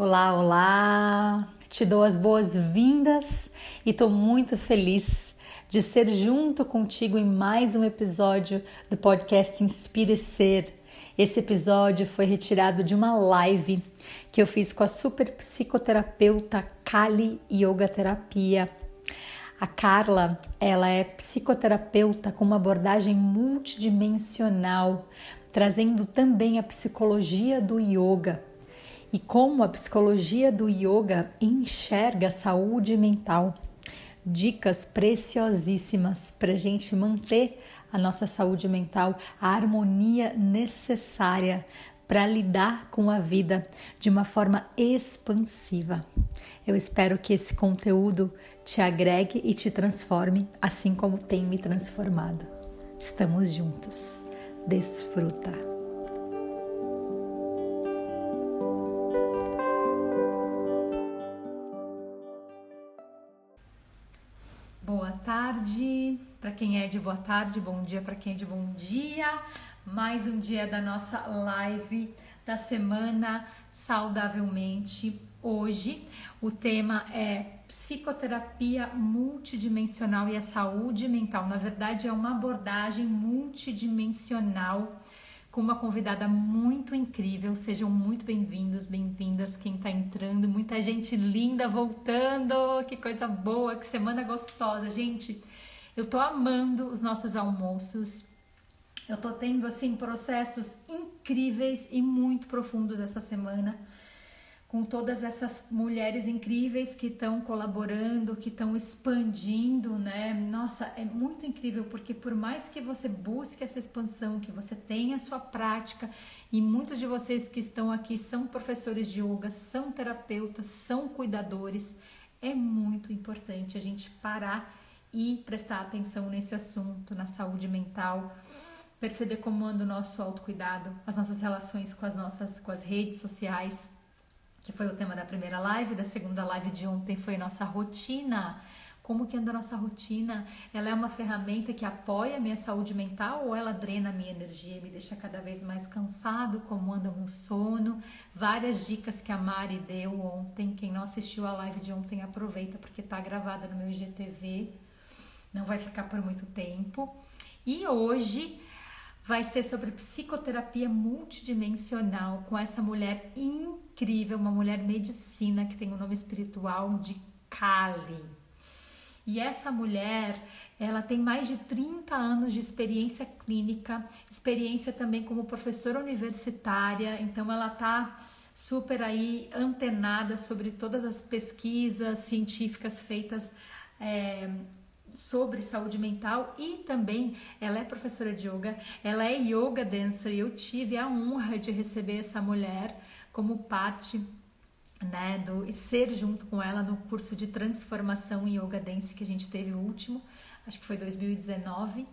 Olá, olá! Te dou as boas-vindas e estou muito feliz de ser junto contigo em mais um episódio do podcast Inspire Ser. Esse episódio foi retirado de uma live que eu fiz com a super psicoterapeuta Kali Yoga Terapia. A Carla, ela é psicoterapeuta com uma abordagem multidimensional, trazendo também a psicologia do yoga e como a psicologia do yoga enxerga a saúde mental. Dicas preciosíssimas para a gente manter a nossa saúde mental, a harmonia necessária para lidar com a vida de uma forma expansiva. Eu espero que esse conteúdo te agregue e te transforme, assim como tem me transformado. Estamos juntos. Desfruta. Tarde para quem é de boa tarde, bom dia para quem é de bom dia. Mais um dia da nossa live da semana saudavelmente. Hoje o tema é psicoterapia multidimensional e a saúde mental. Na verdade, é uma abordagem multidimensional com uma convidada muito incrível. Sejam muito bem-vindos, bem-vindas quem está entrando. Muita gente linda voltando. Que coisa boa, que semana gostosa, gente. Eu tô amando os nossos almoços. Eu tô tendo assim processos incríveis e muito profundos essa semana com todas essas mulheres incríveis que estão colaborando, que estão expandindo, né? Nossa, é muito incrível porque por mais que você busque essa expansão, que você tenha a sua prática, e muitos de vocês que estão aqui são professores de yoga, são terapeutas, são cuidadores, é muito importante a gente parar e prestar atenção nesse assunto, na saúde mental, perceber como anda o nosso autocuidado, as nossas relações com as nossas com as redes sociais, que foi o tema da primeira live, da segunda live de ontem foi nossa rotina. Como que anda a nossa rotina? Ela é uma ferramenta que apoia a minha saúde mental ou ela drena a minha energia, me deixa cada vez mais cansado? Como anda meu sono? Várias dicas que a Mari deu ontem. Quem não assistiu a live de ontem, aproveita porque está gravada no meu IGTV. Não vai ficar por muito tempo. E hoje vai ser sobre psicoterapia multidimensional com essa mulher incrível, uma mulher medicina que tem o um nome espiritual de Kali. E essa mulher, ela tem mais de 30 anos de experiência clínica, experiência também como professora universitária, então ela tá super aí antenada sobre todas as pesquisas científicas feitas é, sobre saúde mental e também ela é professora de yoga, ela é yoga dancer e eu tive a honra de receber essa mulher como parte né, do e ser junto com ela no curso de transformação em yoga dance que a gente teve o último, acho que foi 2019.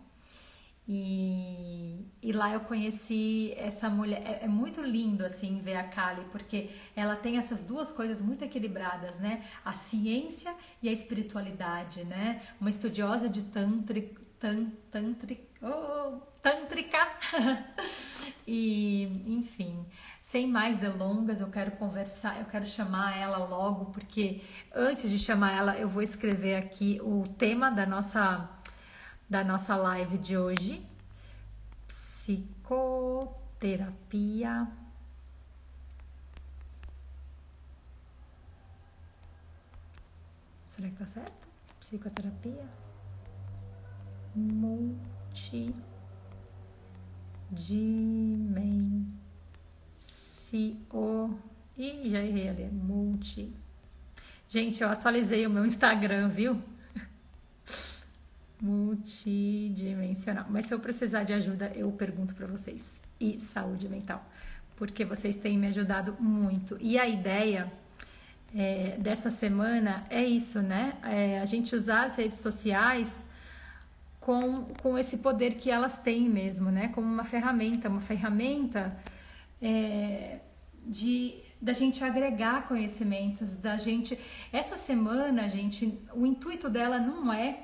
E, e lá eu conheci essa mulher. É, é, muito lindo assim ver a Kali, porque ela tem essas duas coisas muito equilibradas, né? A ciência e a espiritualidade, né? Uma estudiosa de tantric, tan, tantric, oh, tântrica. e, enfim, sem mais delongas, eu quero conversar, eu quero chamar ela logo, porque antes de chamar ela, eu vou escrever aqui o tema da nossa da nossa live de hoje, psicoterapia. Será que tá certo? Psicoterapia multidimensional. Ih, já errei ali. Multi. Gente, eu atualizei o meu Instagram, viu? multidimensional. Mas se eu precisar de ajuda, eu pergunto para vocês. E saúde mental, porque vocês têm me ajudado muito. E a ideia é, dessa semana é isso, né? É a gente usar as redes sociais com, com esse poder que elas têm mesmo, né? Como uma ferramenta, uma ferramenta é, de da gente agregar conhecimentos, da gente. Essa semana, gente, o intuito dela não é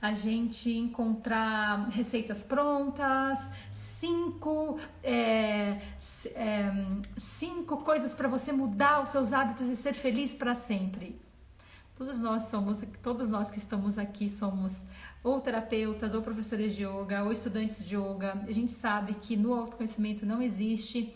a gente encontrar receitas prontas, cinco, é, é, cinco coisas para você mudar os seus hábitos e ser feliz para sempre. Todos nós somos, todos nós que estamos aqui somos ou terapeutas, ou professores de yoga, ou estudantes de yoga. A gente sabe que no autoconhecimento não existe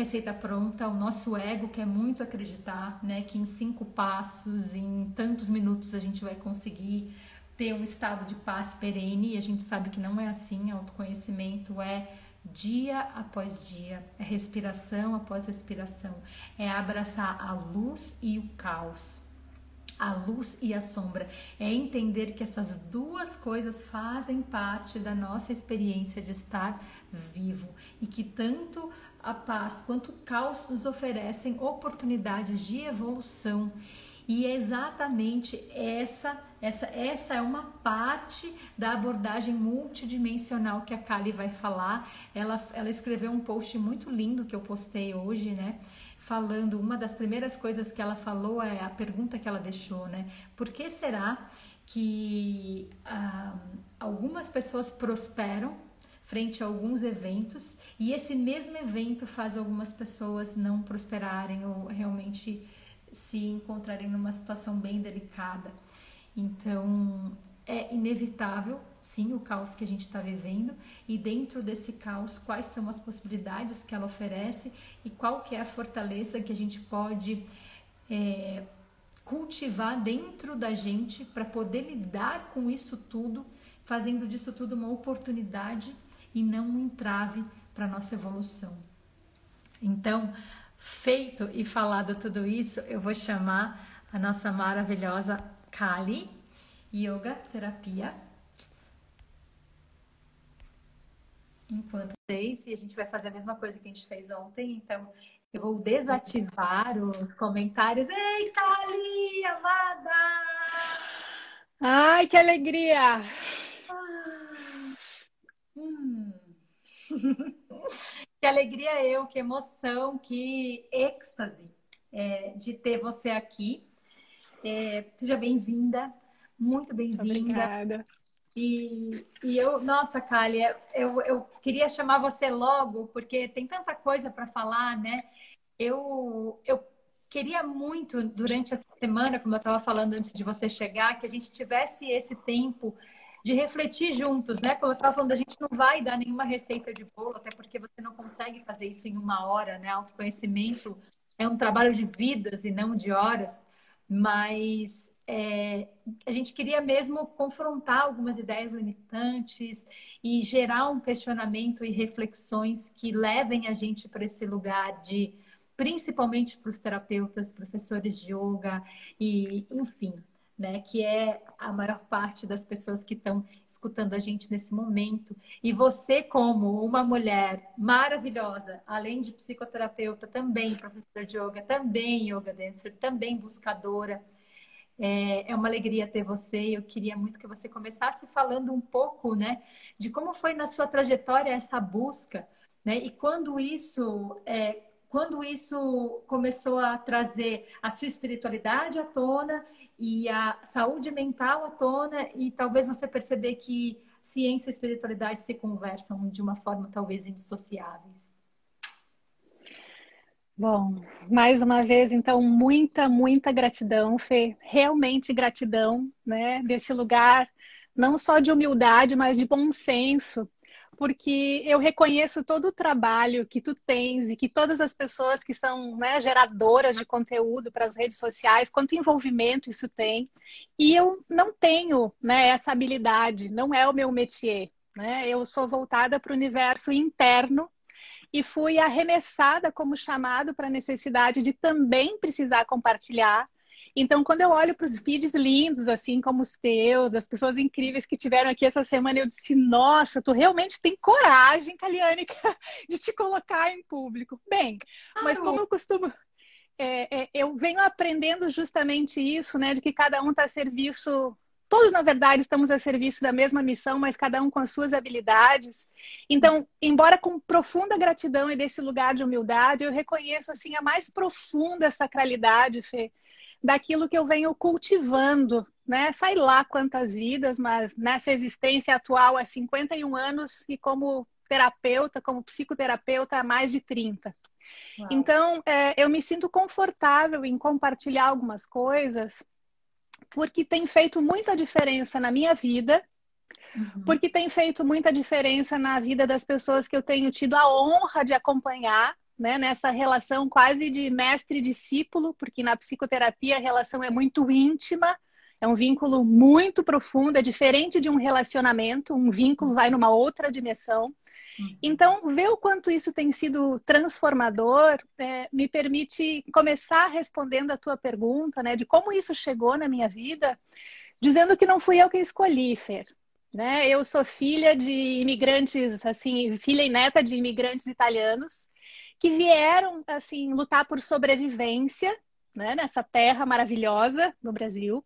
receita pronta. O nosso ego quer muito acreditar, né, que em cinco passos, em tantos minutos a gente vai conseguir ter um estado de paz perene. E a gente sabe que não é assim. Autoconhecimento é dia após dia, é respiração após respiração, é abraçar a luz e o caos a luz e a sombra. É entender que essas duas coisas fazem parte da nossa experiência de estar vivo e que tanto a paz quanto o caos nos oferecem oportunidades de evolução. E é exatamente essa, essa, essa é uma parte da abordagem multidimensional que a Kali vai falar. Ela, ela escreveu um post muito lindo que eu postei hoje, né? falando, uma das primeiras coisas que ela falou é a pergunta que ela deixou, né? Por que será que ah, algumas pessoas prosperam frente a alguns eventos e esse mesmo evento faz algumas pessoas não prosperarem ou realmente se encontrarem numa situação bem delicada? Então, é inevitável sim, o caos que a gente está vivendo e dentro desse caos quais são as possibilidades que ela oferece e qual que é a fortaleza que a gente pode é, cultivar dentro da gente para poder lidar com isso tudo, fazendo disso tudo uma oportunidade e não um entrave para nossa evolução. Então, feito e falado tudo isso, eu vou chamar a nossa maravilhosa Kali Yoga Terapia enquanto vocês e a gente vai fazer a mesma coisa que a gente fez ontem. Então, eu vou desativar os comentários. Ei, Kali, amada! Ai, que alegria! Hum. que alegria eu, que emoção, que êxtase é, de ter você aqui. É, seja bem-vinda, muito bem-vinda. Obrigada. E, e eu, nossa, Kália, eu, eu queria chamar você logo, porque tem tanta coisa para falar, né? Eu, eu queria muito, durante essa semana, como eu estava falando antes de você chegar, que a gente tivesse esse tempo de refletir juntos, né? Como eu estava falando, a gente não vai dar nenhuma receita de bolo, até porque você não consegue fazer isso em uma hora, né? Autoconhecimento é um trabalho de vidas e não de horas, mas é, a gente queria mesmo confrontar algumas ideias limitantes e gerar um questionamento e reflexões que levem a gente para esse lugar de, principalmente para os terapeutas, professores de yoga e, enfim, né, que é a maior parte das pessoas que estão escutando a gente nesse momento. E você, como uma mulher maravilhosa, além de psicoterapeuta, também professora de yoga, também yoga dancer, também buscadora é, é uma alegria ter você. Eu queria muito que você começasse falando um pouco, né, de como foi na sua trajetória essa busca, né, e quando isso é, quando isso começou a trazer a sua espiritualidade à tona e a saúde mental à tona e talvez você perceber que ciência e espiritualidade se conversam de uma forma talvez indissociáveis. Bom, mais uma vez, então, muita, muita gratidão, Fê. Realmente gratidão, né? Desse lugar, não só de humildade, mas de bom senso, porque eu reconheço todo o trabalho que tu tens e que todas as pessoas que são né, geradoras de conteúdo para as redes sociais, quanto envolvimento isso tem. E eu não tenho né, essa habilidade, não é o meu métier. Né? Eu sou voltada para o universo interno e fui arremessada como chamado para a necessidade de também precisar compartilhar. Então, quando eu olho para os vídeos lindos, assim como os teus, das pessoas incríveis que tiveram aqui essa semana, eu disse: Nossa, tu realmente tem coragem, Kalianica, de te colocar em público. Bem, mas como eu costumo. É, é, eu venho aprendendo justamente isso, né, de que cada um está a serviço Todos, na verdade, estamos a serviço da mesma missão, mas cada um com as suas habilidades. Então, embora com profunda gratidão e desse lugar de humildade, eu reconheço assim a mais profunda sacralidade, Fê, daquilo que eu venho cultivando né? Sai lá quantas vidas, mas nessa existência atual há 51 anos e como terapeuta, como psicoterapeuta há mais de 30. Uau. Então, é, eu me sinto confortável em compartilhar algumas coisas, porque tem feito muita diferença na minha vida, uhum. porque tem feito muita diferença na vida das pessoas que eu tenho tido a honra de acompanhar, né, nessa relação quase de mestre e discípulo, porque na psicoterapia a relação é muito íntima, é um vínculo muito profundo, é diferente de um relacionamento, um vínculo vai numa outra dimensão. Uhum. Então, ver o quanto isso tem sido transformador é, me permite começar respondendo a tua pergunta, né, de como isso chegou na minha vida, dizendo que não fui eu que escolhi, Fer. Né? Eu sou filha de imigrantes, assim, filha e neta de imigrantes italianos que vieram, assim, lutar por sobrevivência né, nessa terra maravilhosa do Brasil,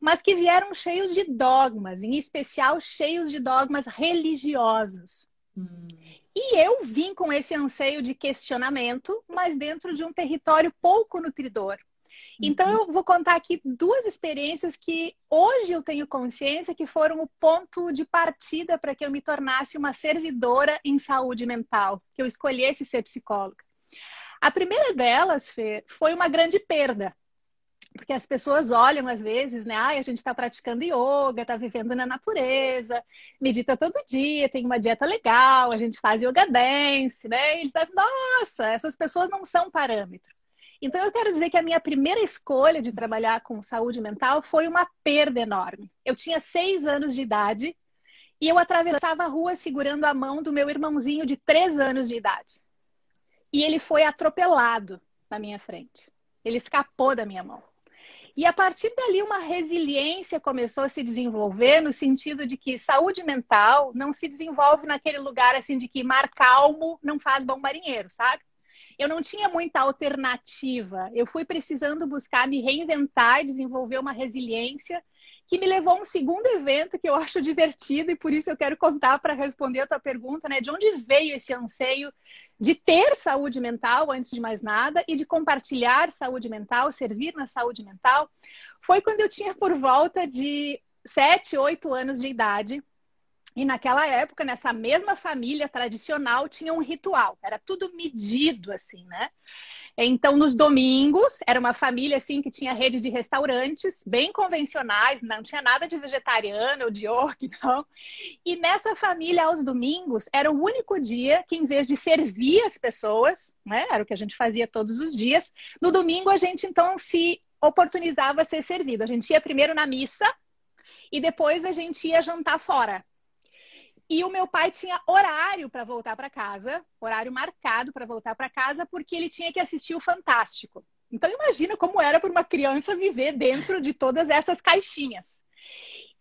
mas que vieram cheios de dogmas, em especial cheios de dogmas religiosos. Hum. E eu vim com esse anseio de questionamento, mas dentro de um território pouco nutridor. Então, uhum. eu vou contar aqui duas experiências que hoje eu tenho consciência que foram o ponto de partida para que eu me tornasse uma servidora em saúde mental, que eu escolhesse ser psicóloga. A primeira delas, Fê, foi uma grande perda. Porque as pessoas olham às vezes, né? Ai, a gente está praticando yoga, está vivendo na natureza, medita todo dia, tem uma dieta legal, a gente faz yoga dance, né? E eles dizem, nossa, essas pessoas não são parâmetro. Então, eu quero dizer que a minha primeira escolha de trabalhar com saúde mental foi uma perda enorme. Eu tinha seis anos de idade e eu atravessava a rua segurando a mão do meu irmãozinho de três anos de idade e ele foi atropelado na minha frente. Ele escapou da minha mão. E a partir dali, uma resiliência começou a se desenvolver no sentido de que saúde mental não se desenvolve naquele lugar assim de que mar calmo não faz bom marinheiro, sabe? Eu não tinha muita alternativa. Eu fui precisando buscar me reinventar desenvolver uma resiliência que me levou a um segundo evento que eu acho divertido e por isso eu quero contar para responder a tua pergunta, né? De onde veio esse anseio de ter saúde mental, antes de mais nada, e de compartilhar saúde mental, servir na saúde mental? Foi quando eu tinha por volta de sete, oito anos de idade. E naquela época, nessa mesma família tradicional, tinha um ritual. Era tudo medido, assim, né? Então, nos domingos, era uma família, assim, que tinha rede de restaurantes, bem convencionais, não tinha nada de vegetariano ou de orc, não. E nessa família, aos domingos, era o único dia que, em vez de servir as pessoas, né? Era o que a gente fazia todos os dias. No domingo, a gente, então, se oportunizava a ser servido. A gente ia primeiro na missa e depois a gente ia jantar fora. E o meu pai tinha horário para voltar para casa, horário marcado para voltar para casa, porque ele tinha que assistir o Fantástico. Então imagina como era para uma criança viver dentro de todas essas caixinhas.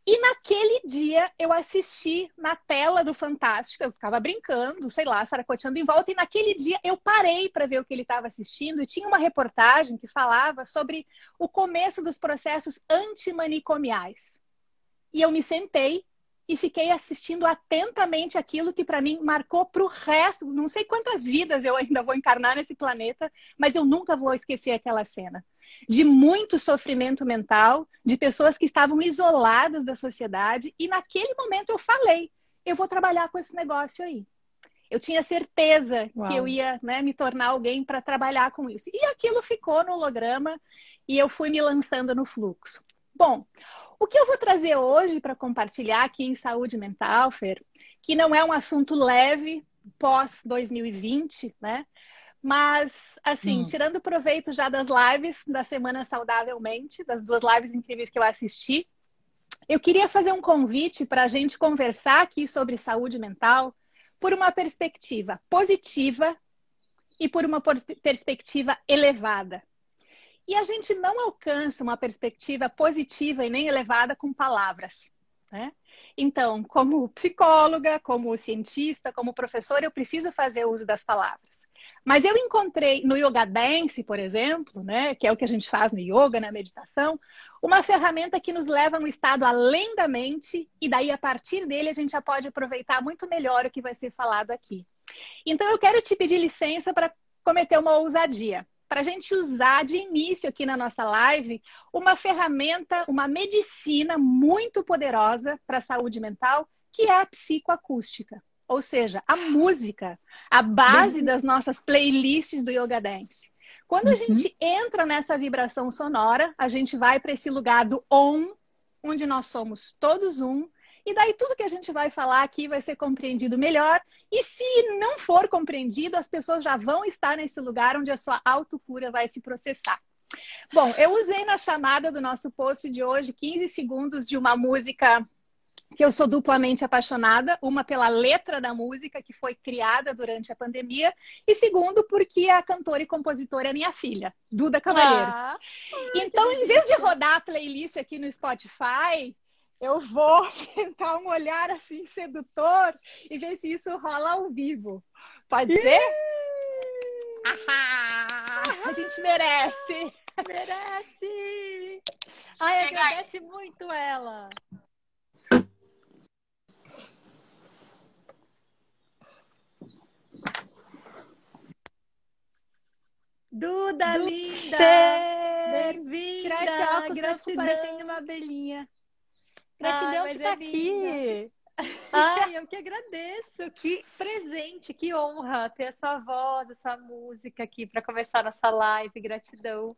E naquele dia eu assisti na tela do Fantástico, eu ficava brincando, sei lá, saracoteando em volta, e naquele dia eu parei para ver o que ele estava assistindo e tinha uma reportagem que falava sobre o começo dos processos antimanicomiais. E eu me sentei e fiquei assistindo atentamente aquilo que para mim marcou para o resto. Não sei quantas vidas eu ainda vou encarnar nesse planeta, mas eu nunca vou esquecer aquela cena. De muito sofrimento mental, de pessoas que estavam isoladas da sociedade, e naquele momento eu falei: eu vou trabalhar com esse negócio aí. Eu tinha certeza Uau. que eu ia né, me tornar alguém para trabalhar com isso. E aquilo ficou no holograma e eu fui me lançando no fluxo. Bom, o que eu vou trazer hoje para compartilhar aqui em saúde mental, Fer, que não é um assunto leve pós 2020, né? Mas, assim, hum. tirando proveito já das lives da Semana Saudavelmente, das duas lives incríveis que eu assisti, eu queria fazer um convite para a gente conversar aqui sobre saúde mental por uma perspectiva positiva e por uma perspectiva elevada. E a gente não alcança uma perspectiva positiva e nem elevada com palavras. Né? Então, como psicóloga, como cientista, como professora, eu preciso fazer uso das palavras. Mas eu encontrei no Yoga Dance, por exemplo, né, que é o que a gente faz no yoga, na meditação, uma ferramenta que nos leva a um estado além da mente e daí a partir dele a gente já pode aproveitar muito melhor o que vai ser falado aqui. Então eu quero te pedir licença para cometer uma ousadia. Para a gente usar de início aqui na nossa live uma ferramenta, uma medicina muito poderosa para a saúde mental, que é a psicoacústica. Ou seja, a música, a base das nossas playlists do Yoga Dance. Quando a uhum. gente entra nessa vibração sonora, a gente vai para esse lugar do on, onde nós somos todos um, e daí tudo que a gente vai falar aqui vai ser compreendido melhor. E se não for compreendido, as pessoas já vão estar nesse lugar onde a sua autocura vai se processar. Bom, eu usei na chamada do nosso post de hoje 15 segundos de uma música que eu sou duplamente apaixonada, uma pela letra da música que foi criada durante a pandemia e segundo porque a cantora e compositora é minha filha, Duda Cavalheiro. Ah, então, em vez de rodar a playlist aqui no Spotify, eu vou tentar um olhar assim sedutor e ver se isso rola ao vivo. Pode ser? a gente merece. Merece. Ai, Chega agradece aí. muito ela. Duda, Duda linda! Bem-vinda! Tirar esse óculos, Gratidão. parecendo uma abelhinha. Gratidão por estar é aqui. Ai, eu que agradeço. Que presente, que honra ter a sua voz, a sua música aqui para começar nossa live. Gratidão.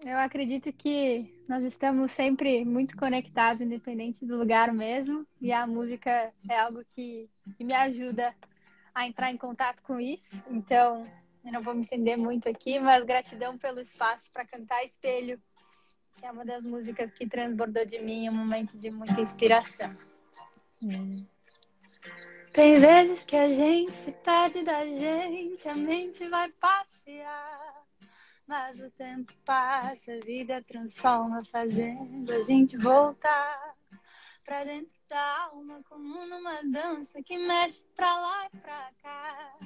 Eu acredito que nós estamos sempre muito conectados, independente do lugar mesmo. E a música é algo que, que me ajuda a entrar em contato com isso. Então, eu não vou me estender muito aqui, mas gratidão pelo espaço para cantar Espelho que é uma das músicas que transbordou de mim um momento de muita inspiração. Hum. Tem vezes que a gente se perde da gente, a mente vai passear. Mas o tempo passa, a vida transforma, fazendo a gente voltar pra dentro da alma, como numa dança que mexe pra lá e pra cá.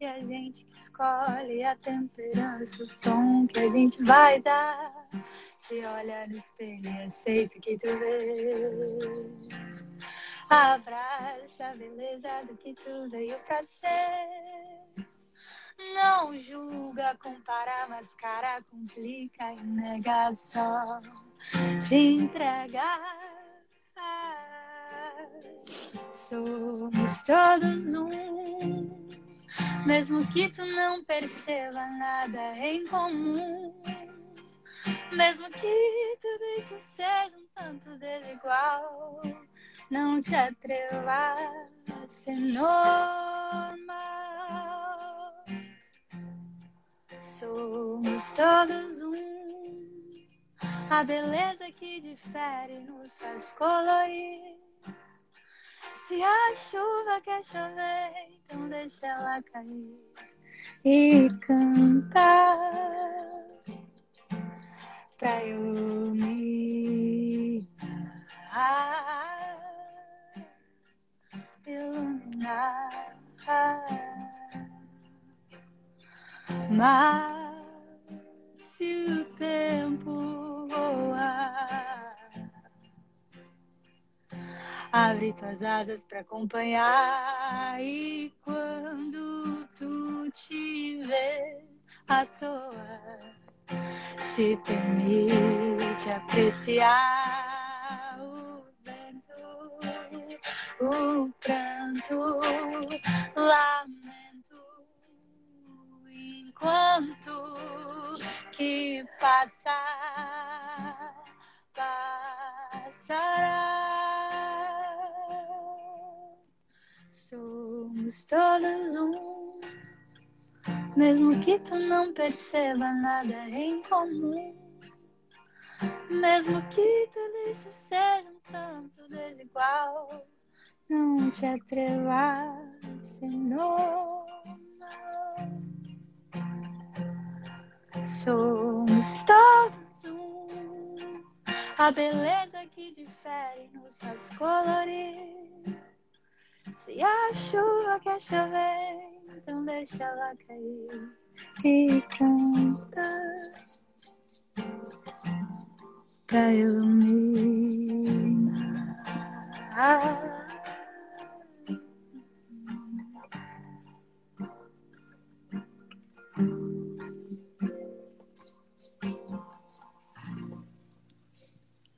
E a gente que escolhe a temperança, o tom que a gente vai dar. Se olha no espelho e aceita o que tu vê. Abraça a beleza do que tu veio pra ser. Não julga, compara, mascara, complica e nega só te entregar. Somos todos um, mesmo que tu não perceba nada em comum. Mesmo que tudo isso seja um tanto desigual, não te atreva a ser normal. Somos todos um, a beleza que difere nos faz colorir. Se a chuva quer chover, então deixa ela cair e cantar pra iluminar, iluminar. Mas se o tempo voar, abre tuas asas para acompanhar e quando tu te vê à toa se permite apreciar o vento, o pranto, lamento, enquanto que passa, passará. Somos todos um mesmo que tu não perceba nada em comum. Mesmo que tudo isso seja um tanto desigual, não te atrevas normal. Somos todos um, a beleza que difere nos faz colorir. Se a chuva quer chover, então deixa ela cair e canta pra iluminar.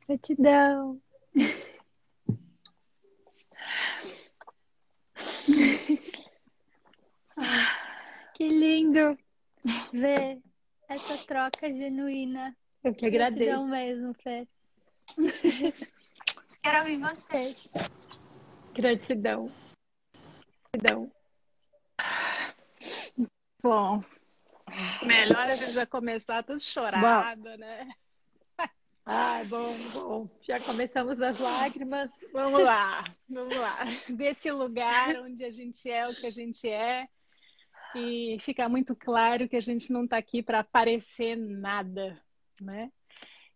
Gratidão. Que lindo ver essa troca genuína. Eu que agradeço. Gratidão mesmo, Fê. Quero ouvir vocês. Gratidão. Gratidão. Bom, melhor a gente já começar tudo chorado, bom. né? Ai, bom, bom. Já começamos as lágrimas. Vamos lá, vamos lá. Desse lugar onde a gente é o que a gente é. E fica muito claro que a gente não está aqui para aparecer nada, né?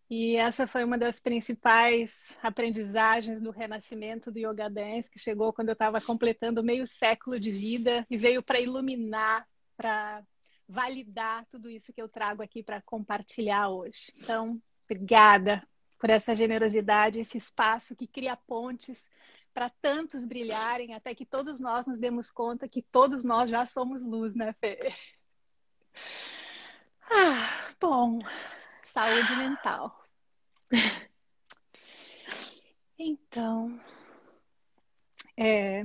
E essa foi uma das principais aprendizagens do renascimento do Yoga Dance, que chegou quando eu estava completando meio século de vida e veio para iluminar, para validar tudo isso que eu trago aqui para compartilhar hoje. Então, obrigada por essa generosidade, esse espaço que cria pontes para tantos brilharem, até que todos nós nos demos conta que todos nós já somos luz, né, Fê? Ah, bom, saúde mental. Então, é,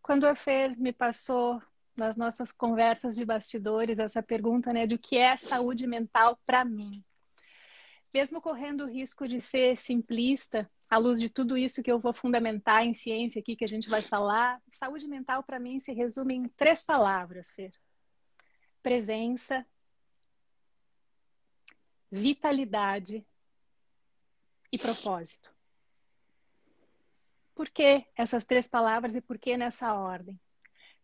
quando a Fer me passou nas nossas conversas de bastidores essa pergunta, né, de o que é saúde mental para mim, mesmo correndo o risco de ser simplista, à luz de tudo isso que eu vou fundamentar em ciência aqui que a gente vai falar, saúde mental para mim se resume em três palavras, Fer: presença, vitalidade e propósito. Por que essas três palavras e por que nessa ordem?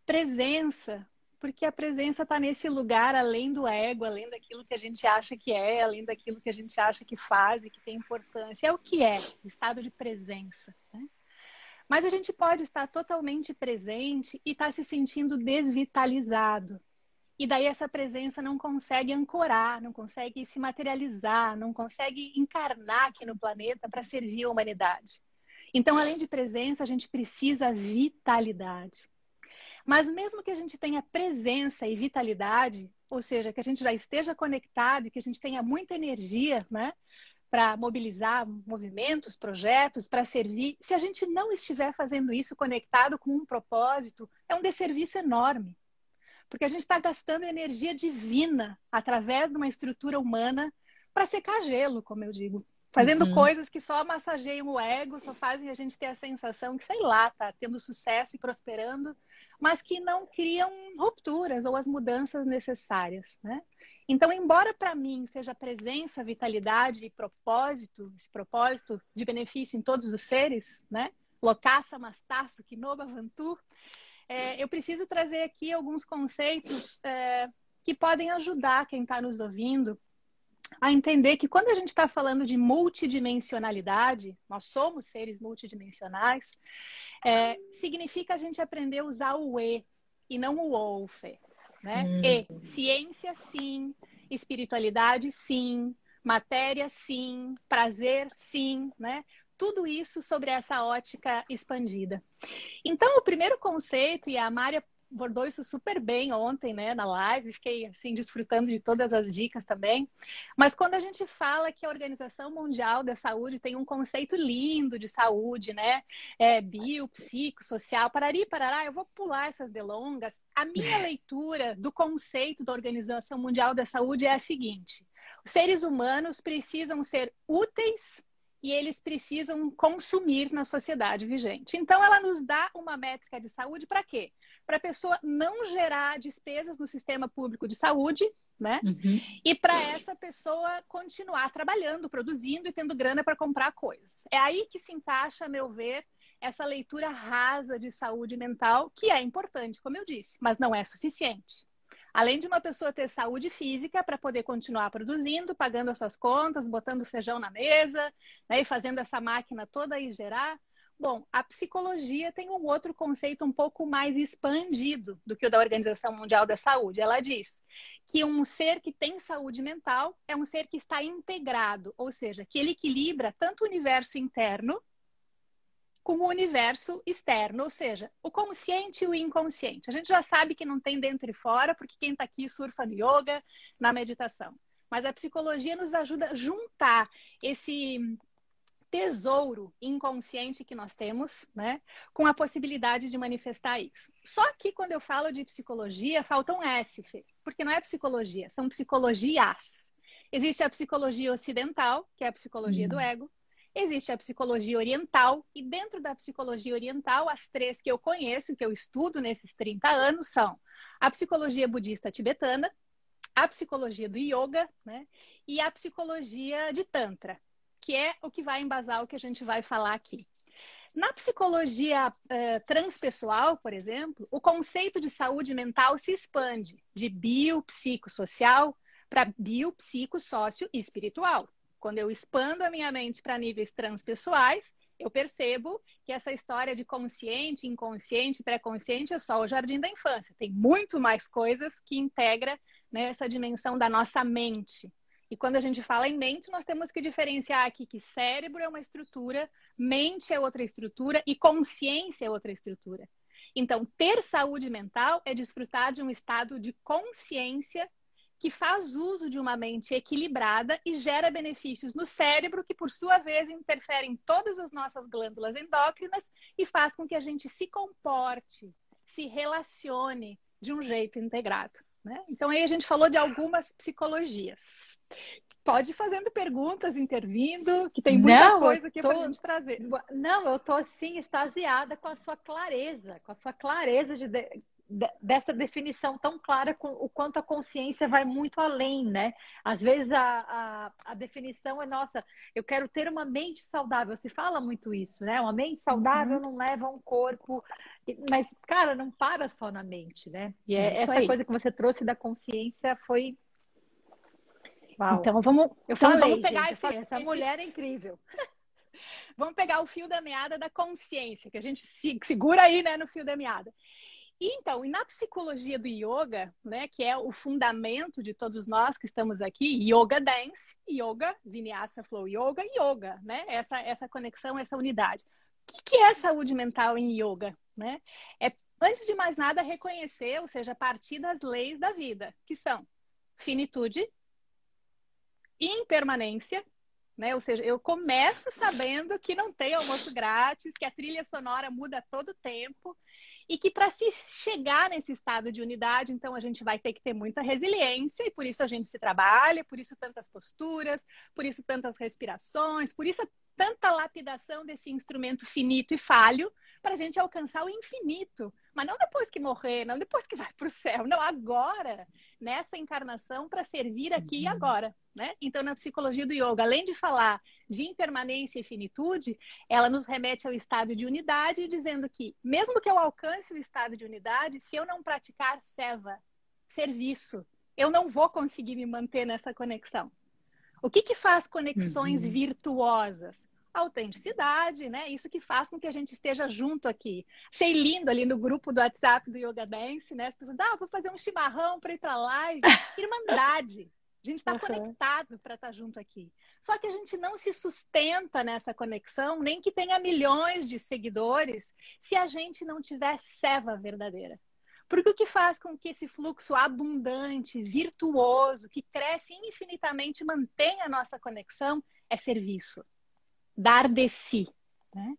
Presença, porque a presença está nesse lugar além do ego, além daquilo que a gente acha que é, além daquilo que a gente acha que faz e que tem importância. É o que é, o estado de presença. Né? Mas a gente pode estar totalmente presente e estar tá se sentindo desvitalizado, e daí essa presença não consegue ancorar, não consegue se materializar, não consegue encarnar aqui no planeta para servir a humanidade. Então, além de presença, a gente precisa vitalidade. Mas mesmo que a gente tenha presença e vitalidade, ou seja, que a gente já esteja conectado e que a gente tenha muita energia, né, para mobilizar movimentos, projetos, para servir, se a gente não estiver fazendo isso conectado com um propósito, é um desserviço enorme. Porque a gente está gastando energia divina através de uma estrutura humana para secar gelo, como eu digo. Fazendo uhum. coisas que só massageiam o ego, só fazem a gente ter a sensação que, sei lá, tá tendo sucesso e prosperando, mas que não criam rupturas ou as mudanças necessárias, né? Então, embora para mim seja presença, vitalidade e propósito, esse propósito de benefício em todos os seres, né? Locaça, Mastaço, Kinoba, Vantu, é, eu preciso trazer aqui alguns conceitos é, que podem ajudar quem está nos ouvindo a entender que quando a gente está falando de multidimensionalidade, nós somos seres multidimensionais, é, significa a gente aprender a usar o E e não o OU, Né? Hum. E, ciência sim, espiritualidade sim, matéria sim, prazer sim, né? tudo isso sobre essa ótica expandida. Então, o primeiro conceito, e a Mária abordou isso super bem ontem, né, na live, fiquei assim desfrutando de todas as dicas também. Mas quando a gente fala que a Organização Mundial da Saúde tem um conceito lindo de saúde, né, é, bio, psico, social, parari, parará, eu vou pular essas delongas. A minha leitura do conceito da Organização Mundial da Saúde é a seguinte: os seres humanos precisam ser úteis e eles precisam consumir na sociedade vigente. Então, ela nos dá uma métrica de saúde para quê? Para a pessoa não gerar despesas no sistema público de saúde, né? Uhum. E para essa pessoa continuar trabalhando, produzindo e tendo grana para comprar coisas. É aí que se encaixa, a meu ver, essa leitura rasa de saúde mental, que é importante, como eu disse, mas não é suficiente. Além de uma pessoa ter saúde física para poder continuar produzindo, pagando as suas contas, botando feijão na mesa, né, e fazendo essa máquina toda aí gerar. Bom, a psicologia tem um outro conceito um pouco mais expandido do que o da Organização Mundial da Saúde. Ela diz que um ser que tem saúde mental é um ser que está integrado, ou seja, que ele equilibra tanto o universo interno com o universo externo, ou seja, o consciente e o inconsciente. A gente já sabe que não tem dentro e fora, porque quem está aqui surfa no yoga, na meditação. Mas a psicologia nos ajuda a juntar esse tesouro inconsciente que nós temos, né? Com a possibilidade de manifestar isso. Só que quando eu falo de psicologia, falta um S, Fê, porque não é psicologia, são psicologias. Existe a psicologia ocidental, que é a psicologia do uhum. ego. Existe a psicologia oriental, e dentro da psicologia oriental, as três que eu conheço, que eu estudo nesses 30 anos, são a psicologia budista tibetana, a psicologia do yoga, né? E a psicologia de Tantra, que é o que vai embasar o que a gente vai falar aqui. Na psicologia uh, transpessoal, por exemplo, o conceito de saúde mental se expande de biopsicossocial para biopsicossócio espiritual. Quando eu expando a minha mente para níveis transpessoais, eu percebo que essa história de consciente, inconsciente, pré-consciente é só o jardim da infância. Tem muito mais coisas que integra né, essa dimensão da nossa mente. E quando a gente fala em mente, nós temos que diferenciar aqui que cérebro é uma estrutura, mente é outra estrutura e consciência é outra estrutura. Então, ter saúde mental é desfrutar de um estado de consciência que faz uso de uma mente equilibrada e gera benefícios no cérebro, que por sua vez interferem em todas as nossas glândulas endócrinas e faz com que a gente se comporte, se relacione de um jeito integrado. Né? Então aí a gente falou de algumas psicologias. Pode ir fazendo perguntas, intervindo, que tem muita não, coisa aqui tô... para a gente trazer. Não, eu estou assim extasiada com a sua clareza, com a sua clareza de, dessa definição tão clara com o quanto a consciência vai muito além, né? Às vezes a, a, a, definição é nossa, eu quero ter uma mente saudável. Se fala muito isso, né? Uma mente saudável uhum. não leva um corpo, mas cara, não para só na mente, né? E é, é essa aí. coisa que você trouxe da consciência foi Uau. Então vamos, eu então, falei, vamos pegar gente, esse, essa esse... mulher é incrível. vamos pegar o fio da meada da consciência, que a gente segura aí, né, no fio da meada. Então, e na psicologia do yoga, né, que é o fundamento de todos nós que estamos aqui, yoga dance, yoga, vinyasa flow yoga, yoga, né? Essa essa conexão, essa unidade. O que, que é saúde mental em yoga, né? É antes de mais nada reconhecer, ou seja, partir das leis da vida, que são finitude, impermanência, né? Ou seja, eu começo sabendo que não tem almoço grátis, que a trilha sonora muda todo tempo e que para se chegar nesse estado de unidade, então a gente vai ter que ter muita resiliência e por isso a gente se trabalha, por isso tantas posturas, por isso tantas respirações, por isso tanta lapidação desse instrumento finito e falho para a gente alcançar o infinito. Mas não depois que morrer, não depois que vai para o céu, não, agora, nessa encarnação, para servir aqui e uhum. agora. Né? Então, na psicologia do yoga, além de falar de impermanência e finitude, ela nos remete ao estado de unidade, dizendo que, mesmo que eu alcance o estado de unidade, se eu não praticar seva, serviço, eu não vou conseguir me manter nessa conexão. O que, que faz conexões uhum. virtuosas? Autenticidade, né? Isso que faz com que a gente esteja junto aqui. Achei lindo ali no grupo do WhatsApp do Yoga Dance, né? As pessoas, ah, vou fazer um chimarrão para ir para live. Irmandade. A gente está uhum. conectado para estar tá junto aqui. Só que a gente não se sustenta nessa conexão, nem que tenha milhões de seguidores, se a gente não tiver seva verdadeira. Porque o que faz com que esse fluxo abundante, virtuoso, que cresce infinitamente, mantenha a nossa conexão, é serviço. Dar de si. Né?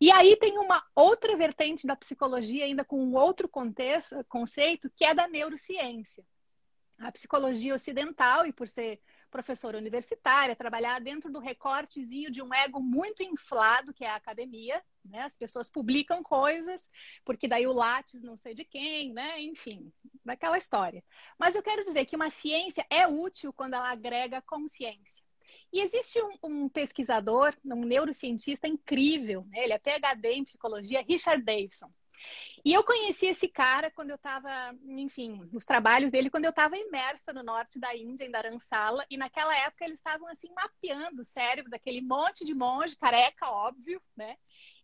E aí tem uma outra vertente da psicologia, ainda com um outro contexto, conceito, que é da neurociência. A psicologia ocidental, e por ser professora universitária, trabalhar dentro do recortezinho de um ego muito inflado, que é a academia, né? As pessoas publicam coisas, porque daí o Lattes não sei de quem, né? Enfim, daquela história. Mas eu quero dizer que uma ciência é útil quando ela agrega consciência. E existe um, um pesquisador, um neurocientista incrível, né? ele é PhD em psicologia, Richard Davidson. E eu conheci esse cara quando eu estava, enfim, nos trabalhos dele, quando eu estava imersa no norte da Índia, em Dharamsala, e naquela época eles estavam assim mapeando o cérebro daquele monte de monge, careca, óbvio, né?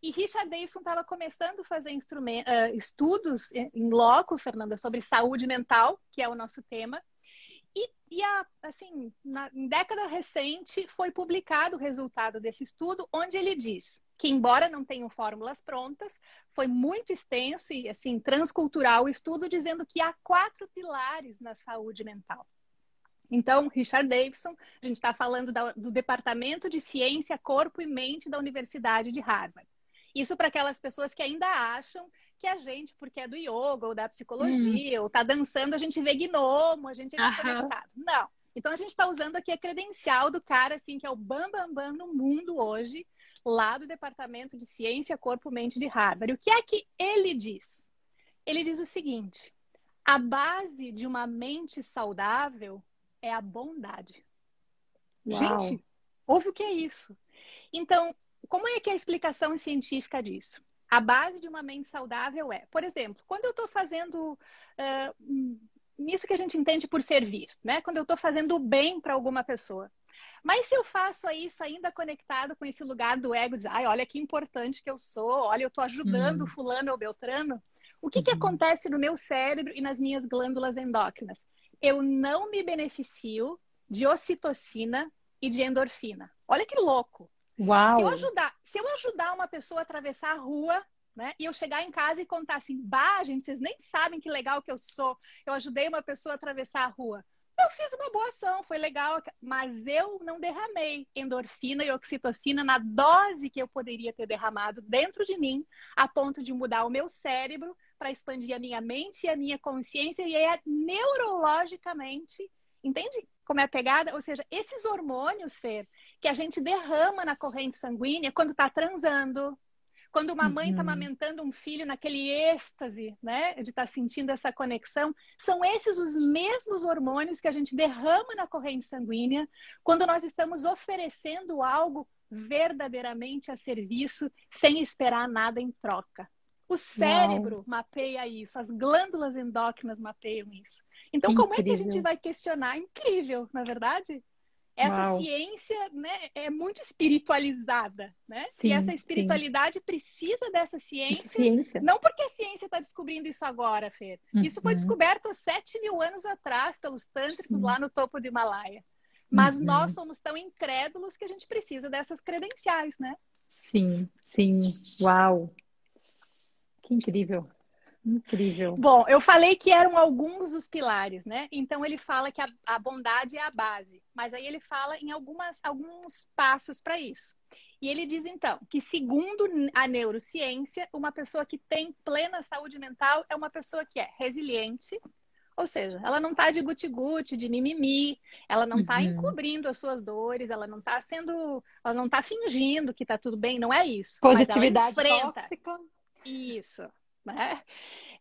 E Richard Davidson estava começando a fazer uh, estudos em loco, Fernanda, sobre saúde mental, que é o nosso tema. E, e a, assim, na, em década recente, foi publicado o resultado desse estudo, onde ele diz que embora não tenham fórmulas prontas, foi muito extenso e assim transcultural o estudo dizendo que há quatro pilares na saúde mental. Então, Richard Davidson, a gente está falando da, do Departamento de Ciência, Corpo e Mente da Universidade de Harvard. Isso para aquelas pessoas que ainda acham que a gente, porque é do yoga ou da psicologia, hum. ou está dançando, a gente vê gnomo, a gente é desconectado. Não. Então a gente está usando aqui a credencial do cara, assim, que é o bambambam bam, bam no mundo hoje, lá do Departamento de Ciência, Corpo Mente de Harvard. O que é que ele diz? Ele diz o seguinte: a base de uma mente saudável é a bondade. Uau. Gente, ouve o que é isso? Então, como é que é a explicação científica disso? A base de uma mente saudável é, por exemplo, quando eu estou fazendo uh, nisso que a gente entende por servir, né? Quando eu estou fazendo o bem para alguma pessoa. Mas se eu faço isso ainda conectado com esse lugar do ego, dizer, ai, olha que importante que eu sou, olha, eu estou ajudando uhum. fulano ou beltrano, o que, uhum. que acontece no meu cérebro e nas minhas glândulas endócrinas? Eu não me beneficio de ocitocina e de endorfina. Olha que louco. Uau. Se eu ajudar, se eu ajudar uma pessoa a atravessar a rua, né? E eu chegar em casa e contar assim, bah, gente, vocês nem sabem que legal que eu sou. Eu ajudei uma pessoa a atravessar a rua. Eu fiz uma boa ação, foi legal, mas eu não derramei endorfina e oxitocina na dose que eu poderia ter derramado dentro de mim, a ponto de mudar o meu cérebro para expandir a minha mente e a minha consciência e é neurologicamente, entende como é a pegada? Ou seja, esses hormônios, Fer, que a gente derrama na corrente sanguínea quando está transando, quando uma mãe está uhum. amamentando um filho naquele êxtase, né, de estar tá sentindo essa conexão, são esses os mesmos hormônios que a gente derrama na corrente sanguínea quando nós estamos oferecendo algo verdadeiramente a serviço, sem esperar nada em troca. O cérebro Uau. mapeia isso, as glândulas endócrinas mapeiam isso. Então, Incrível. como é que a gente vai questionar? Incrível, na é verdade? Essa Uau. ciência né, é muito espiritualizada, né? Sim, e essa espiritualidade sim. precisa dessa ciência, ciência, Não porque a ciência está descobrindo isso agora, Fer. Uhum. Isso foi descoberto há 7 mil anos atrás pelos tântricos sim. lá no topo do Himalaia. Mas uhum. nós somos tão incrédulos que a gente precisa dessas credenciais, né? Sim, sim. Uau! Que incrível. Incrível. Bom, eu falei que eram alguns dos pilares, né? Então ele fala que a, a bondade é a base, mas aí ele fala em algumas, alguns passos para isso. E ele diz então que, segundo a neurociência, uma pessoa que tem plena saúde mental é uma pessoa que é resiliente, ou seja, ela não está de guti-guti, de mimimi, ela não está uhum. encobrindo as suas dores, ela não está sendo, ela não está fingindo que está tudo bem, não é isso. Positividade tóxica. Isso, né?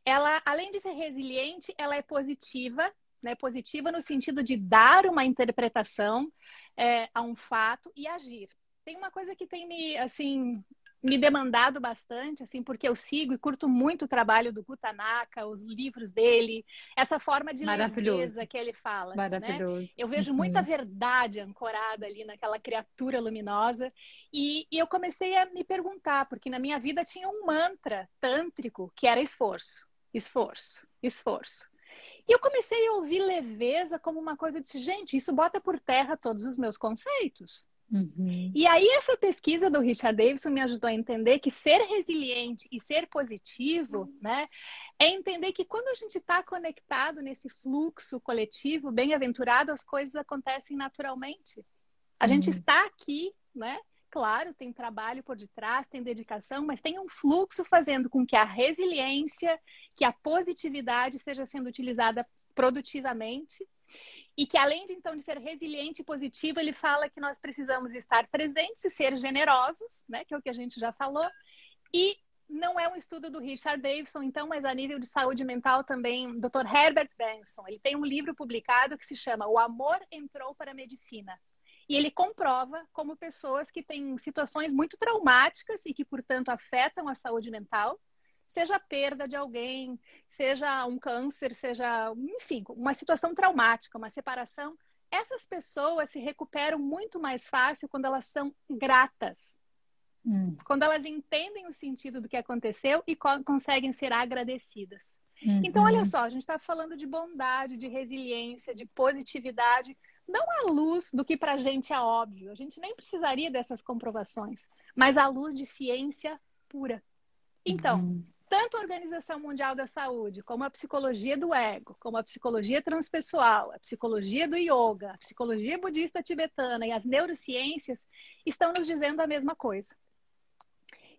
Ela, além de ser resiliente, ela é positiva, né? Positiva no sentido de dar uma interpretação é, a um fato e agir. Tem uma coisa que tem me, assim, me demandado bastante, assim, porque eu sigo e curto muito o trabalho do Gutanaka, os livros dele, essa forma de leveza que ele fala. Né? Maravilhoso. Né? Eu vejo uhum. muita verdade ancorada ali naquela criatura luminosa. E, e eu comecei a me perguntar, porque na minha vida tinha um mantra tântrico que era esforço, esforço, esforço. E eu comecei a ouvir leveza como uma coisa de gente, isso bota por terra todos os meus conceitos. Uhum. E aí, essa pesquisa do Richard Davidson me ajudou a entender que ser resiliente e ser positivo, né, é entender que quando a gente está conectado nesse fluxo coletivo, bem-aventurado, as coisas acontecem naturalmente. A uhum. gente está aqui, né? Claro, tem trabalho por detrás, tem dedicação, mas tem um fluxo fazendo com que a resiliência, que a positividade seja sendo utilizada produtivamente e que além de então de ser resiliente e positivo, ele fala que nós precisamos estar presentes e ser generosos, né, que é o que a gente já falou. E não é um estudo do Richard Davidson, então, mas a nível de saúde mental também, Dr. Herbert Benson, ele tem um livro publicado que se chama O Amor Entrou para a Medicina. E ele comprova como pessoas que têm situações muito traumáticas e que, portanto, afetam a saúde mental, seja a perda de alguém, seja um câncer, seja, enfim, uma situação traumática, uma separação, essas pessoas se recuperam muito mais fácil quando elas são gratas. Hum. Quando elas entendem o sentido do que aconteceu e co conseguem ser agradecidas. Uhum. Então, olha só, a gente está falando de bondade, de resiliência, de positividade, não à luz do que para a gente é óbvio. A gente nem precisaria dessas comprovações, mas à luz de ciência pura. Então, uhum tanto a Organização Mundial da Saúde, como a psicologia do ego, como a psicologia transpessoal, a psicologia do yoga, a psicologia budista tibetana e as neurociências estão nos dizendo a mesma coisa.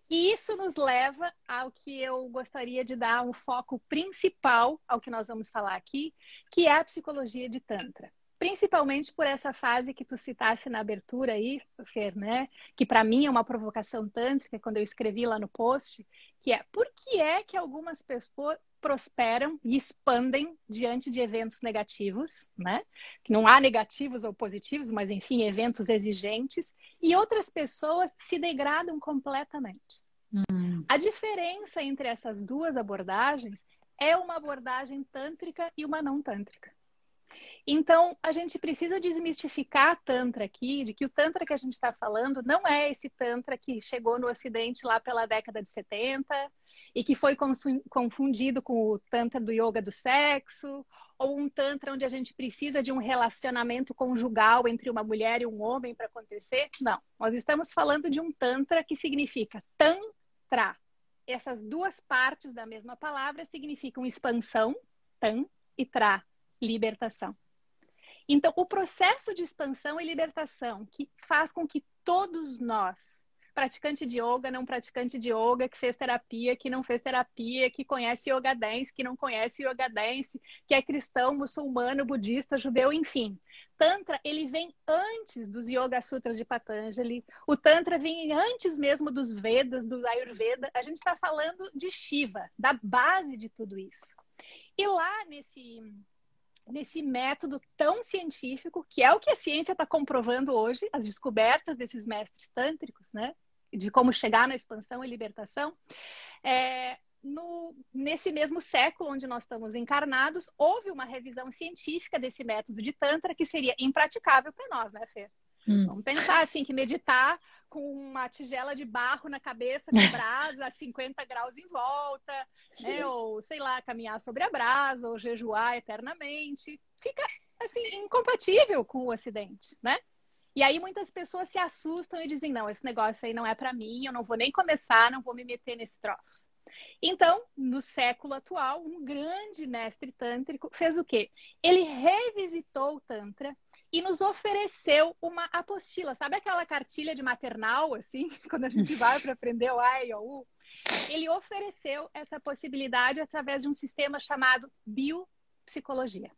E isso nos leva ao que eu gostaria de dar um foco principal ao que nós vamos falar aqui, que é a psicologia de Tantra principalmente por essa fase que tu citasse na abertura aí, Fer, né? Que para mim é uma provocação tântrica, quando eu escrevi lá no post, que é por que é que algumas pessoas prosperam e expandem diante de eventos negativos, né? Que não há negativos ou positivos, mas enfim, eventos exigentes, e outras pessoas se degradam completamente. Hum. A diferença entre essas duas abordagens é uma abordagem tântrica e uma não tântrica. Então, a gente precisa desmistificar a Tantra aqui, de que o Tantra que a gente está falando não é esse Tantra que chegou no Ocidente lá pela década de 70 e que foi confundido com o Tantra do Yoga do Sexo, ou um Tantra onde a gente precisa de um relacionamento conjugal entre uma mulher e um homem para acontecer. Não. Nós estamos falando de um Tantra que significa Tantra. Essas duas partes da mesma palavra significam expansão, Tan, e Tra, libertação. Então, o processo de expansão e libertação que faz com que todos nós, praticante de yoga, não praticante de yoga, que fez terapia, que não fez terapia, que conhece yoga dance, que não conhece yoga dance, que é cristão, muçulmano, budista, judeu, enfim. Tantra, ele vem antes dos Yoga Sutras de Patanjali. O Tantra vem antes mesmo dos Vedas, do Ayurveda. A gente está falando de Shiva, da base de tudo isso. E lá nesse nesse método tão científico, que é o que a ciência está comprovando hoje, as descobertas desses mestres tântricos, né? De como chegar na expansão e libertação. É, no, nesse mesmo século onde nós estamos encarnados, houve uma revisão científica desse método de Tantra que seria impraticável para nós, né, Fê? Hum. Vamos pensar assim, que meditar com uma tigela de barro na cabeça com brasa a 50 graus em volta, né? ou sei lá, caminhar sobre a brasa, ou jejuar eternamente, fica assim incompatível com o Ocidente, né? E aí muitas pessoas se assustam e dizem: não, esse negócio aí não é para mim, eu não vou nem começar, não vou me meter nesse troço. Então, no século atual, um grande mestre tântrico fez o quê? Ele revisitou o Tantra e nos ofereceu uma apostila. Sabe aquela cartilha de maternal, assim, quando a gente vai para aprender o A e o U? Ele ofereceu essa possibilidade através de um sistema chamado biopsicologia.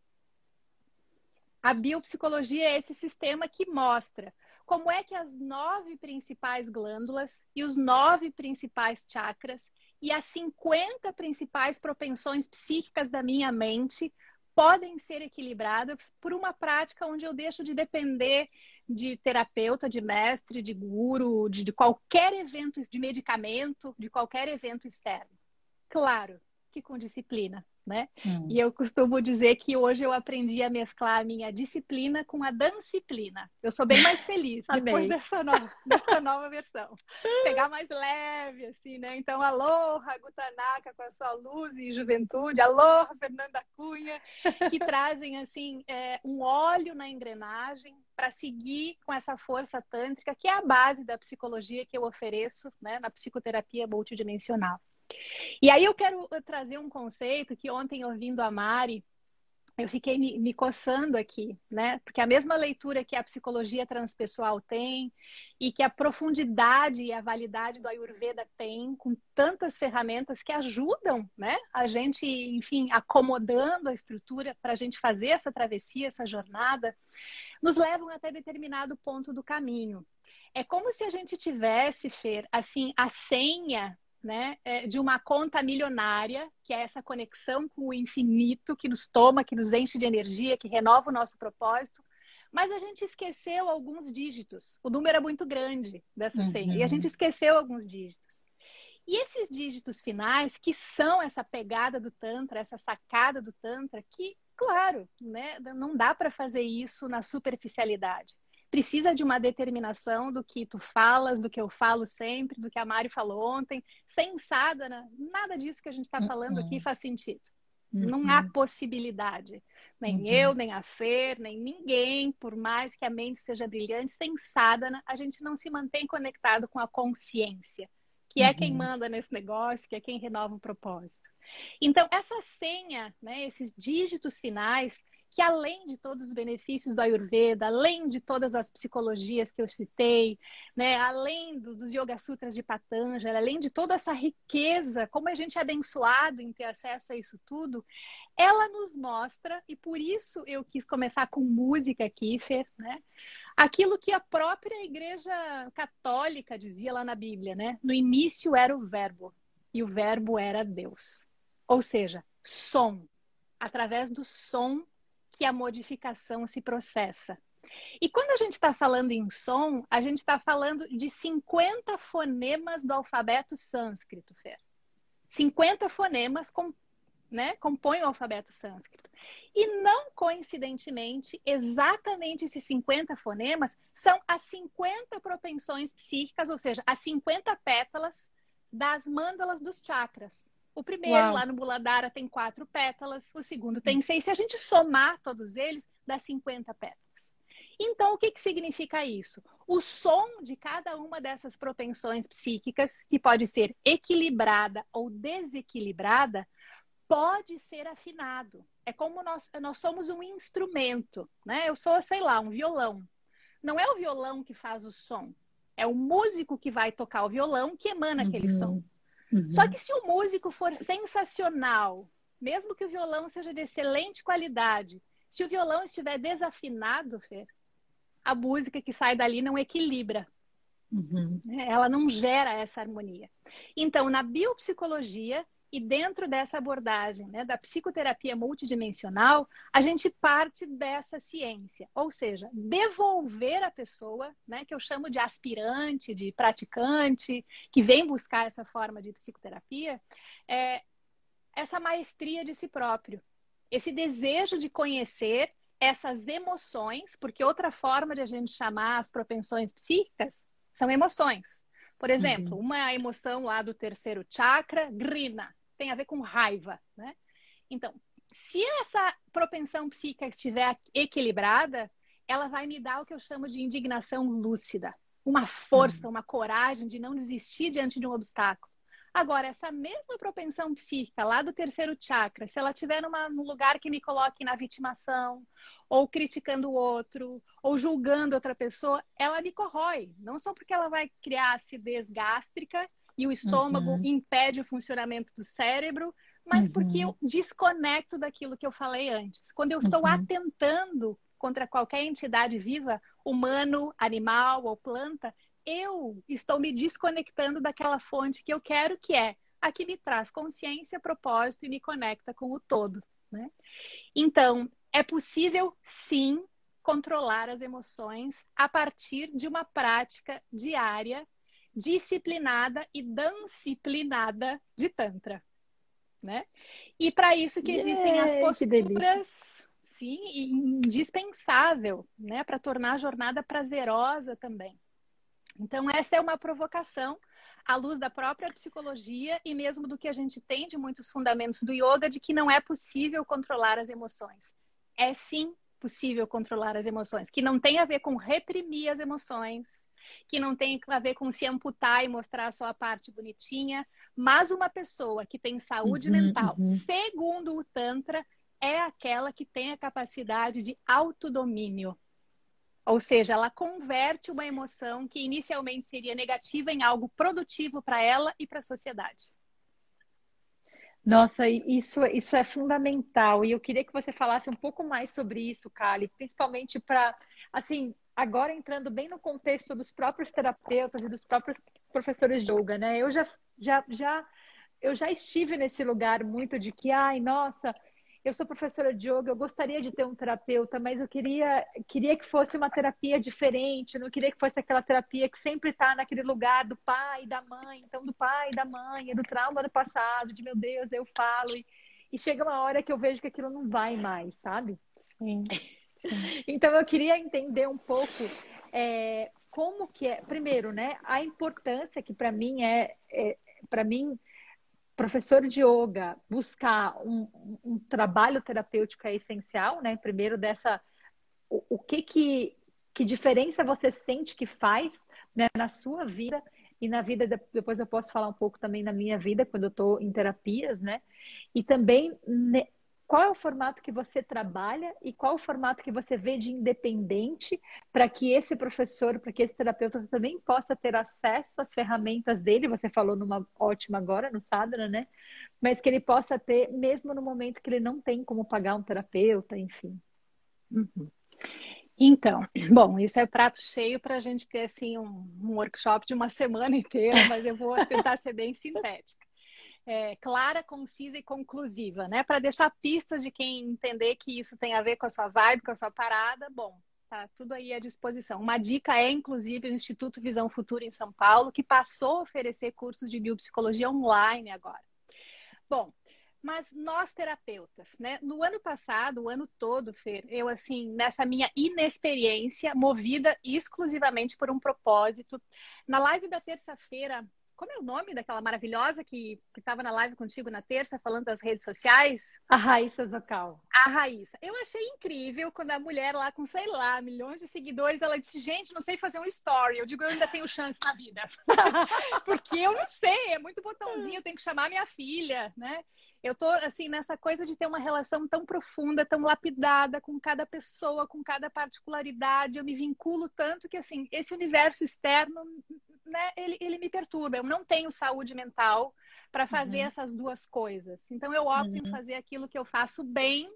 A biopsicologia é esse sistema que mostra como é que as nove principais glândulas e os nove principais chakras e as 50 principais propensões psíquicas da minha mente podem ser equilibradas por uma prática onde eu deixo de depender de terapeuta, de mestre, de guru, de, de qualquer evento, de medicamento, de qualquer evento externo. Claro que com disciplina né? Hum. E eu costumo dizer que hoje eu aprendi a mesclar a minha disciplina com a disciplina. Eu sou bem mais feliz depois dessa nova, dessa nova versão. Pegar mais leve, assim, né? Então, aloha, Gutanaka, com a sua luz e juventude, aloha, Fernanda Cunha, que trazem, assim, é, um óleo na engrenagem para seguir com essa força tântrica, que é a base da psicologia que eu ofereço, né? Na psicoterapia multidimensional. E aí eu quero trazer um conceito que ontem, ouvindo a Mari, eu fiquei me, me, coçando aqui, né? Porque a mesma leitura que a psicologia transpessoal tem e que a profundidade e a validade do Ayurveda tem, com tantas ferramentas que ajudam, né? A gente, enfim, acomodando a estrutura para a gente fazer essa travessia, essa jornada, nos levam até determinado ponto do caminho. É como se a gente tivesse, Fer, assim, a senha né, é, de uma conta milionária, que é essa conexão com o infinito que nos toma, que nos enche de energia, que renova o nosso propósito. Mas a gente esqueceu alguns dígitos. O número é muito grande dessa uhum. senha. E a gente esqueceu alguns dígitos. E esses dígitos finais, que são essa pegada do Tantra, essa sacada do Tantra, que, claro, né, não dá para fazer isso na superficialidade precisa de uma determinação do que tu falas, do que eu falo sempre, do que a Mari falou ontem, sensada, né? nada disso que a gente está falando aqui uhum. faz sentido. Uhum. Não há possibilidade. Nem uhum. eu, nem a Fer, nem ninguém, por mais que a mente seja brilhante, sensada, né? a gente não se mantém conectado com a consciência, que é quem uhum. manda nesse negócio, que é quem renova o propósito. Então, essa senha, né, esses dígitos finais, que além de todos os benefícios do Ayurveda, além de todas as psicologias que eu citei, né, além do, dos Yoga Sutras de Patanjali, além de toda essa riqueza, como a gente é abençoado em ter acesso a isso tudo, ela nos mostra, e por isso eu quis começar com música aqui, Fer, né, aquilo que a própria Igreja Católica dizia lá na Bíblia, né, no início era o Verbo, e o Verbo era Deus. Ou seja, som. Através do som que a modificação se processa. E quando a gente está falando em som, a gente está falando de 50 fonemas do alfabeto sânscrito, Fer. 50 fonemas com, né, compõem o alfabeto sânscrito. E não coincidentemente, exatamente esses 50 fonemas são as 50 propensões psíquicas, ou seja, as 50 pétalas das mândalas dos chakras. O primeiro, Uau. lá no Buladara, tem quatro pétalas, o segundo tem seis. Se a gente somar todos eles, dá 50 pétalas. Então, o que, que significa isso? O som de cada uma dessas propensões psíquicas, que pode ser equilibrada ou desequilibrada, pode ser afinado. É como nós, nós somos um instrumento, né? Eu sou, sei lá, um violão. Não é o violão que faz o som, é o músico que vai tocar o violão que emana uhum. aquele som. Uhum. Só que se o músico for sensacional, mesmo que o violão seja de excelente qualidade, se o violão estiver desafinado, Fer, a música que sai dali não equilibra. Uhum. Ela não gera essa harmonia. Então, na biopsicologia, e dentro dessa abordagem né, da psicoterapia multidimensional, a gente parte dessa ciência, ou seja, devolver a pessoa, né, que eu chamo de aspirante, de praticante, que vem buscar essa forma de psicoterapia, é, essa maestria de si próprio, esse desejo de conhecer essas emoções, porque outra forma de a gente chamar as propensões psíquicas são emoções. Por exemplo, uhum. uma emoção lá do terceiro chakra, grina, tem a ver com raiva, né? Então, se essa propensão psíquica estiver equilibrada, ela vai me dar o que eu chamo de indignação lúcida, uma força, uhum. uma coragem de não desistir diante de um obstáculo. Agora, essa mesma propensão psíquica lá do terceiro chakra, se ela estiver num lugar que me coloque na vitimação, ou criticando o outro, ou julgando outra pessoa, ela me corrói. Não só porque ela vai criar acidez gástrica e o estômago uhum. impede o funcionamento do cérebro, mas uhum. porque eu desconecto daquilo que eu falei antes. Quando eu estou uhum. atentando contra qualquer entidade viva, humano, animal ou planta, eu estou me desconectando daquela fonte que eu quero, que é a que me traz consciência, propósito e me conecta com o todo. Né? Então, é possível sim controlar as emoções a partir de uma prática diária, disciplinada e disciplinada de Tantra. Né? E para isso que existem as posturas, sim, indispensável, né, para tornar a jornada prazerosa também. Então, essa é uma provocação à luz da própria psicologia e mesmo do que a gente tem de muitos fundamentos do yoga, de que não é possível controlar as emoções. É sim possível controlar as emoções, que não tem a ver com reprimir as emoções, que não tem a ver com se amputar e mostrar a sua parte bonitinha, mas uma pessoa que tem saúde uhum, mental, uhum. segundo o Tantra, é aquela que tem a capacidade de autodomínio. Ou seja, ela converte uma emoção que inicialmente seria negativa em algo produtivo para ela e para a sociedade. Nossa, isso, isso é fundamental. E eu queria que você falasse um pouco mais sobre isso, Kali, principalmente para, assim, agora entrando bem no contexto dos próprios terapeutas e dos próprios professores de yoga, né? Eu já, já, já, eu já estive nesse lugar muito de que, ai, nossa, eu sou professora de yoga, eu gostaria de ter um terapeuta, mas eu queria, queria que fosse uma terapia diferente, não queria que fosse aquela terapia que sempre está naquele lugar do pai e da mãe, então do pai e da mãe, do trauma do passado, de meu Deus, eu falo, e, e chega uma hora que eu vejo que aquilo não vai mais, sabe? Sim. Então eu queria entender um pouco é, como que é, primeiro, né, a importância que para mim é, é para mim professor de yoga buscar um, um, trabalho terapêutico é essencial, né? Primeiro dessa o, o, que que que diferença você sente que faz né, na sua vida e na vida, depois eu posso falar um pouco também na minha vida, quando eu estou em terapias, né? E também qual é o formato que você trabalha e qual o formato que você vê de independente para que esse professor, para que esse terapeuta também possa ter acesso às ferramentas dele. Você falou numa ótima agora, no Sadhana, né? Mas que ele possa ter, mesmo no momento que ele não tem como pagar um terapeuta, enfim. Uhum. Então, bom, isso é prato cheio para a gente ter assim um, um workshop de uma semana inteira, mas eu vou tentar ser bem sintética é, clara, concisa e conclusiva, né? Para deixar pistas de quem entender que isso tem a ver com a sua vibe, com a sua parada, bom, tá tudo aí à disposição. Uma dica é, inclusive, o Instituto Visão Futura em São Paulo, que passou a oferecer cursos de biopsicologia online agora. Bom, mas nós terapeutas, né? No ano passado, o ano todo, Fer, eu assim, nessa minha inexperiência, movida exclusivamente por um propósito, na live da terça-feira, como é o nome daquela maravilhosa que estava na live contigo na terça, falando das redes sociais? A Raíssa Zocal. A Raíssa. Eu achei incrível quando a mulher lá com, sei lá, milhões de seguidores, ela disse, gente, não sei fazer um story. Eu digo, eu ainda tenho chance na vida. Porque eu não sei, é muito botãozinho, eu tenho que chamar minha filha, né? Eu tô, assim, nessa coisa de ter uma relação tão profunda, tão lapidada com cada pessoa, com cada particularidade. Eu me vinculo tanto que, assim, esse universo externo né, ele, ele me perturba. Eu não tenho saúde mental para fazer uhum. essas duas coisas. Então eu opto uhum. em fazer aquilo que eu faço bem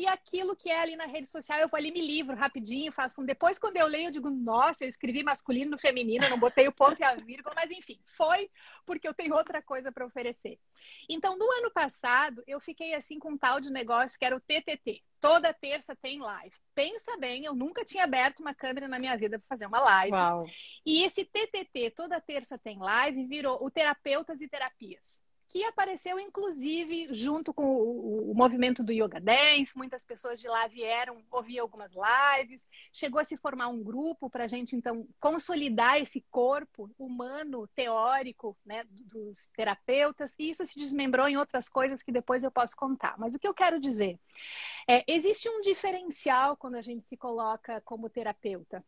e aquilo que é ali na rede social, eu vou ali me livro rapidinho, faço um. Depois, quando eu leio, eu digo, nossa, eu escrevi masculino no feminino, não botei o ponto e a vírgula, mas enfim, foi porque eu tenho outra coisa para oferecer. Então, no ano passado, eu fiquei assim com um tal de negócio que era o TTT. Toda terça tem live. Pensa bem, eu nunca tinha aberto uma câmera na minha vida para fazer uma live. Uau. E esse TTT, toda terça tem live, virou o Terapeutas e Terapias que apareceu inclusive junto com o, o, movimento do Yoga Dance. Muitas pessoas de lá vieram ouvir algumas lives. Chegou a se formar um grupo para a gente então consolidar esse corpo humano teórico né, dos terapeutas. E isso se desmembrou em outras coisas que depois eu posso contar. Mas o que eu quero dizer é existe um diferencial quando a gente se coloca como terapeuta.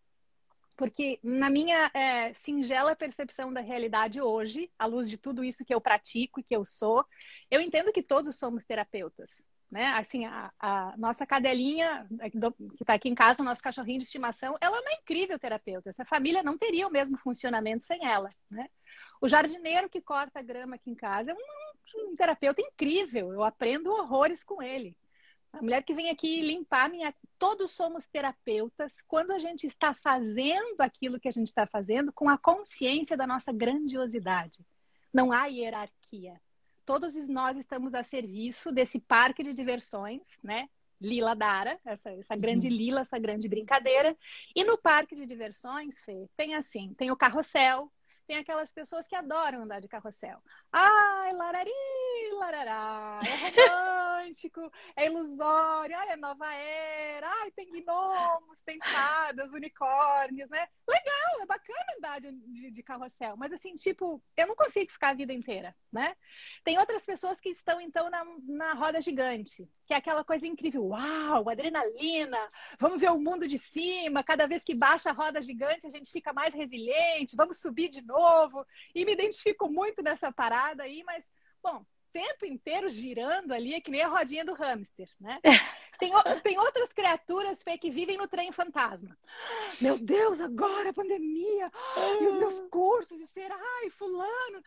Porque na minha é, singela percepção da realidade hoje, à luz de tudo isso que eu pratico e que eu sou, eu entendo que todos somos terapeutas. Né? Assim, a, a nossa cadelinha que está aqui em casa, nosso cachorrinho de estimação, ela é uma incrível terapeuta. Essa família não teria o mesmo funcionamento sem ela. Né? O jardineiro que corta a grama aqui em casa é um, um terapeuta incrível. Eu aprendo horrores com ele. A mulher que vem aqui limpar minha. Todos somos terapeutas quando a gente está fazendo aquilo que a gente está fazendo com a consciência da nossa grandiosidade. Não há hierarquia. Todos nós estamos a serviço desse parque de diversões, né? Lila Dara, essa, essa grande uhum. lila, essa grande brincadeira. E no parque de diversões, Fê, tem assim, tem o carrossel, tem aquelas pessoas que adoram andar de carrossel. Ai, larari, larará, é romântico, é ilusório, ai, é nova era, ai, tem gnomos, tem fadas, unicórnios, né? Legal, é bacana andar de, de, de, carrossel, mas assim, tipo, eu não consigo ficar a vida inteira, né? Tem outras pessoas que estão, então, na, na roda gigante, que é aquela coisa incrível, uau, adrenalina, vamos ver o mundo de cima, cada vez que baixa a roda gigante a gente fica mais resiliente, vamos subir de novo, e me identifico muito nessa parada aí, mas, bom, tempo inteiro girando ali, é que nem a rodinha do hamster, né? Tem, tem outras criaturas Fê, que vivem no trem fantasma. Meu Deus, agora a pandemia, e os meus cursos, e será, e fulano.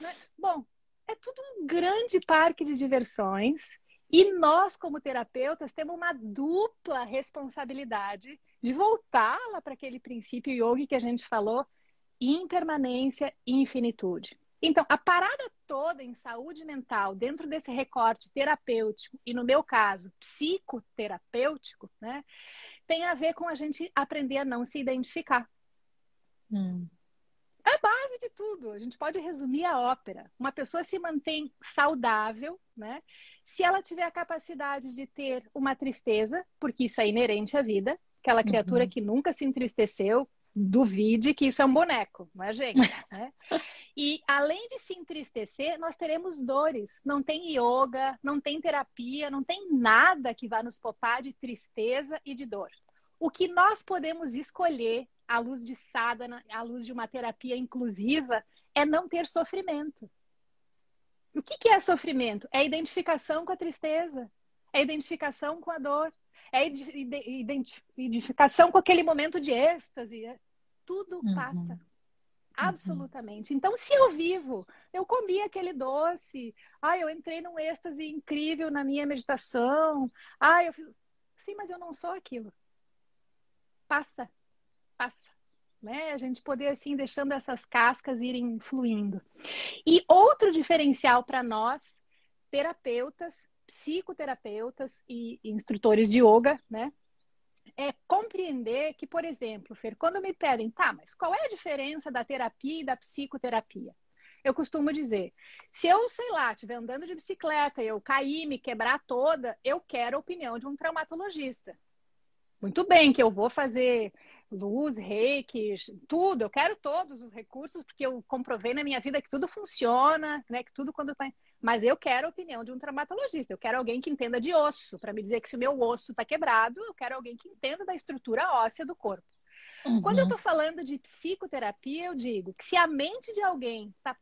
Né? Bom, é tudo um grande parque de diversões. E nós, como terapeutas, temos uma dupla responsabilidade de voltar lá para aquele princípio yogi que a gente falou, impermanência e infinitude. Então, a parada toda em saúde mental, dentro desse recorte terapêutico, e no meu caso, psicoterapêutico, né, tem a ver com a gente aprender a não se identificar. Hum. É a base de tudo. A gente pode resumir a ópera. Uma pessoa se mantém saudável, né? Se ela tiver a capacidade de ter uma tristeza, porque isso é inerente à vida, aquela criatura uhum. que nunca se entristeceu, duvide que isso é um boneco, não é, gente? Né? E além de se entristecer, nós teremos dores. Não tem yoga, não tem terapia, não tem nada que vá nos poupar de tristeza e de dor. O que nós podemos escolher à luz de sadhana, à luz de uma terapia inclusiva, é não ter sofrimento. O que, que é sofrimento? É identificação com a tristeza, é identificação com a dor, é identificação com aquele momento de êxtase. É tudo uhum. passa. Absolutamente. Então, se eu vivo, eu comi aquele doce, ah, eu entrei num êxtase incrível na minha meditação, ah, eu fiz. Sim, mas eu não sou aquilo. Passa, passa. Né? A gente poder, assim, deixando essas cascas irem fluindo. E outro diferencial para nós, terapeutas, psicoterapeutas e instrutores de yoga, né? é compreender que, por exemplo, Fer, quando me pedem, tá, mas qual é a diferença da terapia e da psicoterapia? Eu costumo dizer, se eu, sei lá, estiver andando de bicicleta e eu cair, me quebrar toda, eu quero a opinião de um traumatologista. Muito bem, que eu vou fazer luz, reiki, tudo, eu quero todos os recursos, porque eu comprovei na minha vida que tudo funciona, né? Que tudo quando. Mas eu quero a opinião de um traumatologista, eu quero alguém que entenda de osso, para me dizer que se o meu osso está quebrado, eu quero alguém que entenda da estrutura óssea do corpo. Uhum. Quando eu estou falando de psicoterapia, eu digo que se a mente de alguém está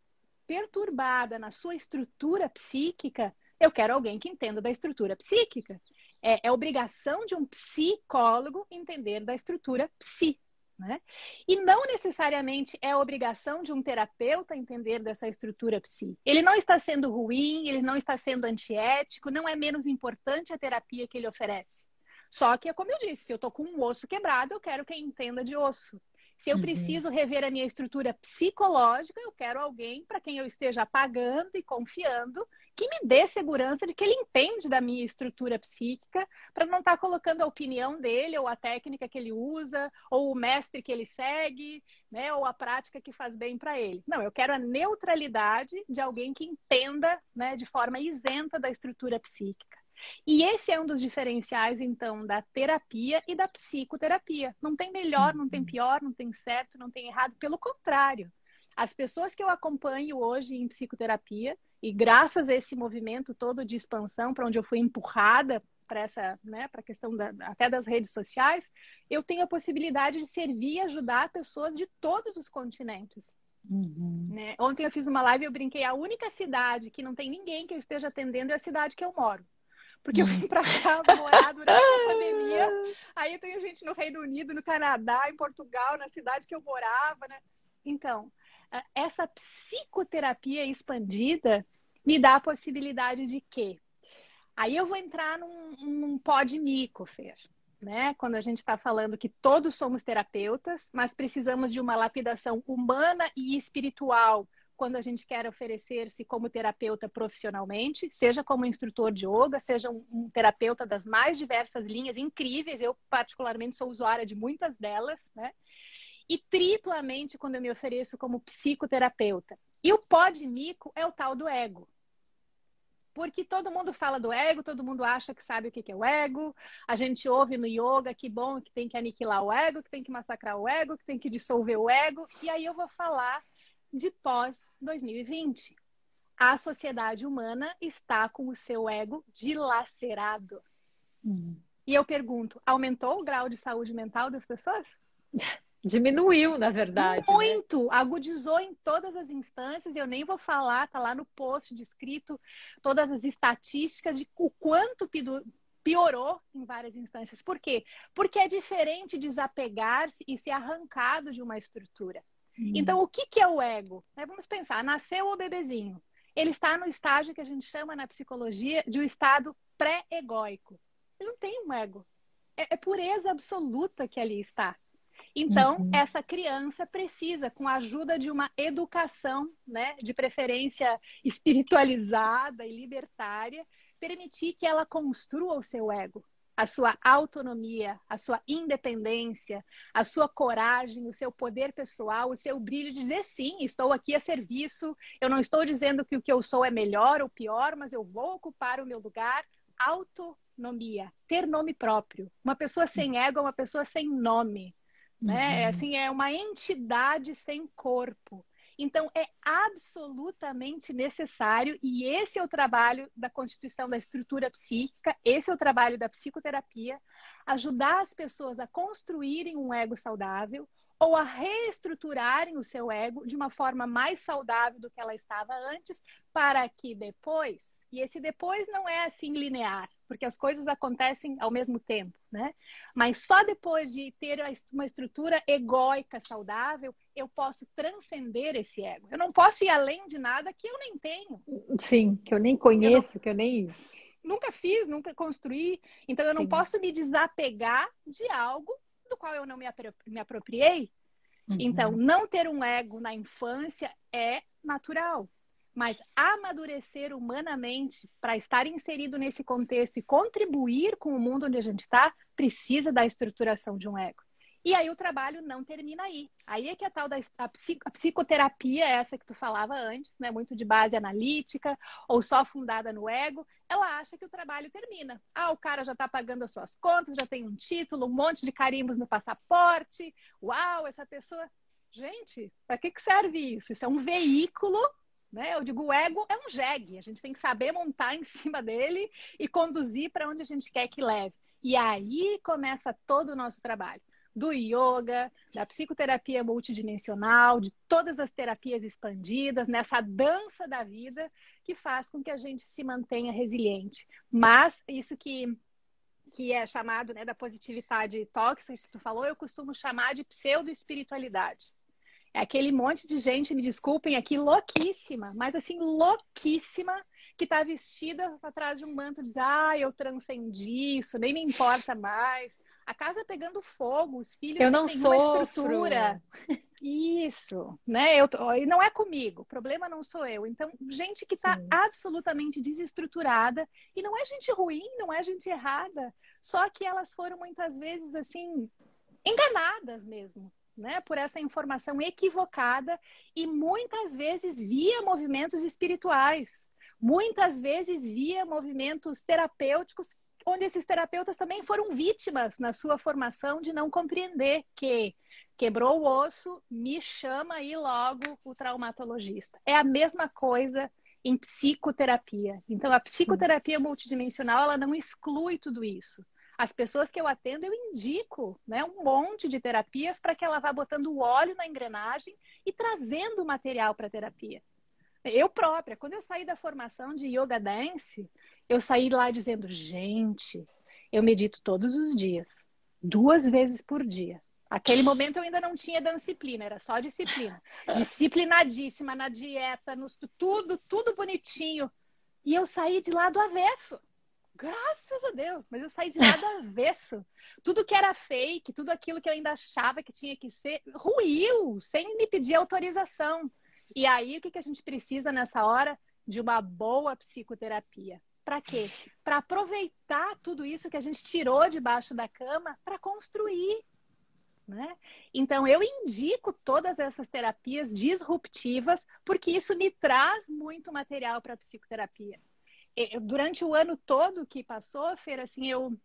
perturbada na sua estrutura psíquica, eu quero alguém que entenda da estrutura psíquica. É, é obrigação de um psicólogo entender da estrutura psi. Né? E não necessariamente é obrigação de um terapeuta entender dessa estrutura psi. Ele não está sendo ruim, ele não está sendo antiético, não é menos importante a terapia que ele oferece. Só que é como eu disse, se eu estou com um osso quebrado, eu quero quem entenda de osso. Se eu uhum. preciso rever a minha estrutura psicológica, eu quero alguém para quem eu esteja pagando e confiando que me dê segurança de que ele entende da minha estrutura psíquica, para não estar tá colocando a opinião dele, ou a técnica que ele usa, ou o mestre que ele segue, né, ou a prática que faz bem para ele. Não, eu quero a neutralidade de alguém que entenda né, de forma isenta da estrutura psíquica. E esse é um dos diferenciais, então, da terapia e da psicoterapia. Não tem melhor, não tem uhum. pior, não tem certo, não tem errado. Pelo contrário, as pessoas que eu acompanho hoje em psicoterapia, e graças a esse movimento todo de expansão, para onde eu fui empurrada para essa, né, para a questão da, até das redes sociais, eu tenho a possibilidade de servir e ajudar pessoas de todos os continentes. Uhum. Né? Ontem eu fiz uma live e eu brinquei, a única cidade que não tem ninguém que eu esteja atendendo é a cidade que eu moro. Porque eu vim para cá morar durante a pandemia. Aí eu tenho gente no Reino Unido, no Canadá, em Portugal, na cidade que eu morava, né? Então, essa psicoterapia expandida me dá a possibilidade de quê? Aí eu vou entrar num, num pó de mico, Fer. Né? Quando a gente está falando que todos somos terapeutas, mas precisamos de uma lapidação humana e espiritual quando a gente quer oferecer-se como terapeuta profissionalmente, seja como instrutor de yoga, seja um, um, terapeuta das mais diversas linhas incríveis. Eu, particularmente, sou usuária de muitas delas, né? E triplamente quando eu me ofereço como psicoterapeuta. E o pó de mico é o tal do ego. Porque todo mundo fala do ego, todo mundo acha que sabe o que é o ego. A gente ouve no yoga que bom, que tem que aniquilar o ego, que tem que massacrar o ego, que tem que dissolver o ego. E aí eu vou falar de pós-2020. A sociedade humana está com o seu ego dilacerado. Uhum. E eu pergunto, aumentou o grau de saúde mental das pessoas? Diminuiu, na verdade. Né? Muito! Né? Agudizou em todas as instâncias, e eu nem vou falar, tá lá no post descrito todas as estatísticas de o quanto piorou em várias instâncias. Por quê? Porque é diferente desapegar-se e ser arrancado de uma estrutura. Então, o que, que é o ego? Vamos pensar, nasceu o bebezinho. Ele está no estágio que a gente chama na psicologia de um estado pré-egóico. Ele não tem um ego. É, é, pureza absoluta que ali está. Então, uhum. essa criança precisa, com a ajuda de uma educação, né, de preferência espiritualizada e libertária, permitir que ela construa o seu ego a sua autonomia, a sua independência, a sua coragem, o seu poder pessoal, o seu brilho de dizer sim, estou aqui a serviço. Eu não estou dizendo que o que eu sou é melhor ou pior, mas eu vou ocupar o meu lugar. Autonomia, ter nome próprio. Uma pessoa sem ego é uma pessoa sem nome. Né? Uhum. Assim, é uma entidade sem corpo. Então, é absolutamente necessário, e esse é o trabalho da constituição da estrutura psíquica, esse é o trabalho da psicoterapia, ajudar as pessoas a construírem um ego saudável, ou a reestruturarem o seu ego de uma forma mais saudável do que ela estava antes, para que depois, e esse depois não é assim linear, porque as coisas acontecem ao mesmo tempo, né? Mas só depois de ter uma estrutura egóica saudável, eu posso transcender esse ego. Eu não posso ir além de nada que eu nem tenho. Sim, que eu nem conheço, eu não... que eu nem nunca fiz, nunca construí. Então eu não Sim. posso me desapegar de algo do qual eu não me, me apropriei. Uhum. Então, não ter um ego na infância é natural. Mas amadurecer humanamente para estar inserido nesse contexto e contribuir com o mundo onde a gente está, precisa da estruturação de um ego. E aí o trabalho não termina aí. Aí é que a tal da a psicoterapia, essa que tu falava antes, né, muito de base analítica ou só fundada no ego, ela acha que o trabalho termina. Ah, o cara já está pagando as suas contas, já tem um título, um monte de carimbos no passaporte. Uau, essa pessoa. Gente, para que, que serve isso? Isso é um veículo né? Eu digo, o ego é um jegue, a gente tem que saber montar em cima dele e conduzir para onde a gente quer que leve. E aí começa todo o nosso trabalho do yoga, da psicoterapia multidimensional, de todas as terapias expandidas, nessa dança da vida que faz com que a gente se mantenha resiliente. Mas isso que que é chamado né, da positividade tóxica que tu falou, eu costumo chamar de pseudo-espiritualidade. É aquele monte de gente, me desculpem aqui, louquíssima, mas assim, louquíssima, que está vestida atrás de um manto diz, ah, eu transcendi isso, nem me importa mais a casa pegando fogo, os filhos eu não têm uma estrutura. Isso, né? Eu, e não é comigo, o problema não sou eu. Então, gente que está absolutamente desestruturada, e não é gente ruim, não é gente errada, só que elas foram muitas vezes assim, enganadas mesmo. Né, por essa informação equivocada e muitas vezes via movimentos espirituais, muitas vezes via movimentos terapêuticos onde esses terapeutas também foram vítimas na sua formação de não compreender que quebrou o osso, me chama aí logo o traumatologista. É a mesma coisa em psicoterapia. Então, a psicoterapia multidimensional, ela não exclui tudo isso. As pessoas que eu atendo, eu indico né, um monte de terapias para que ela vá botando o óleo na engrenagem e trazendo o material para a terapia. Eu própria, quando eu saí da formação de yoga dance, eu saí lá dizendo, gente, eu medito todos os dias, duas vezes por dia. Aquele momento eu ainda não tinha disciplina, era só disciplina. Disciplinadíssima na dieta, no, tudo, tudo bonitinho. E eu saí de lá do avesso. Graças a Deus, mas eu saí de lá do avesso. Tudo que era fake, tudo aquilo que eu ainda achava que tinha que ser, ruiu, sem me pedir autorização. E aí, o que, que a gente precisa nessa hora? De uma boa psicoterapia. Para quê? Para aproveitar tudo isso que a gente tirou debaixo da cama para construir. Né? Então, eu indico todas essas terapias disruptivas, porque isso me traz muito material para psicoterapia. Durante o ano todo que passou, Feira, assim, eu,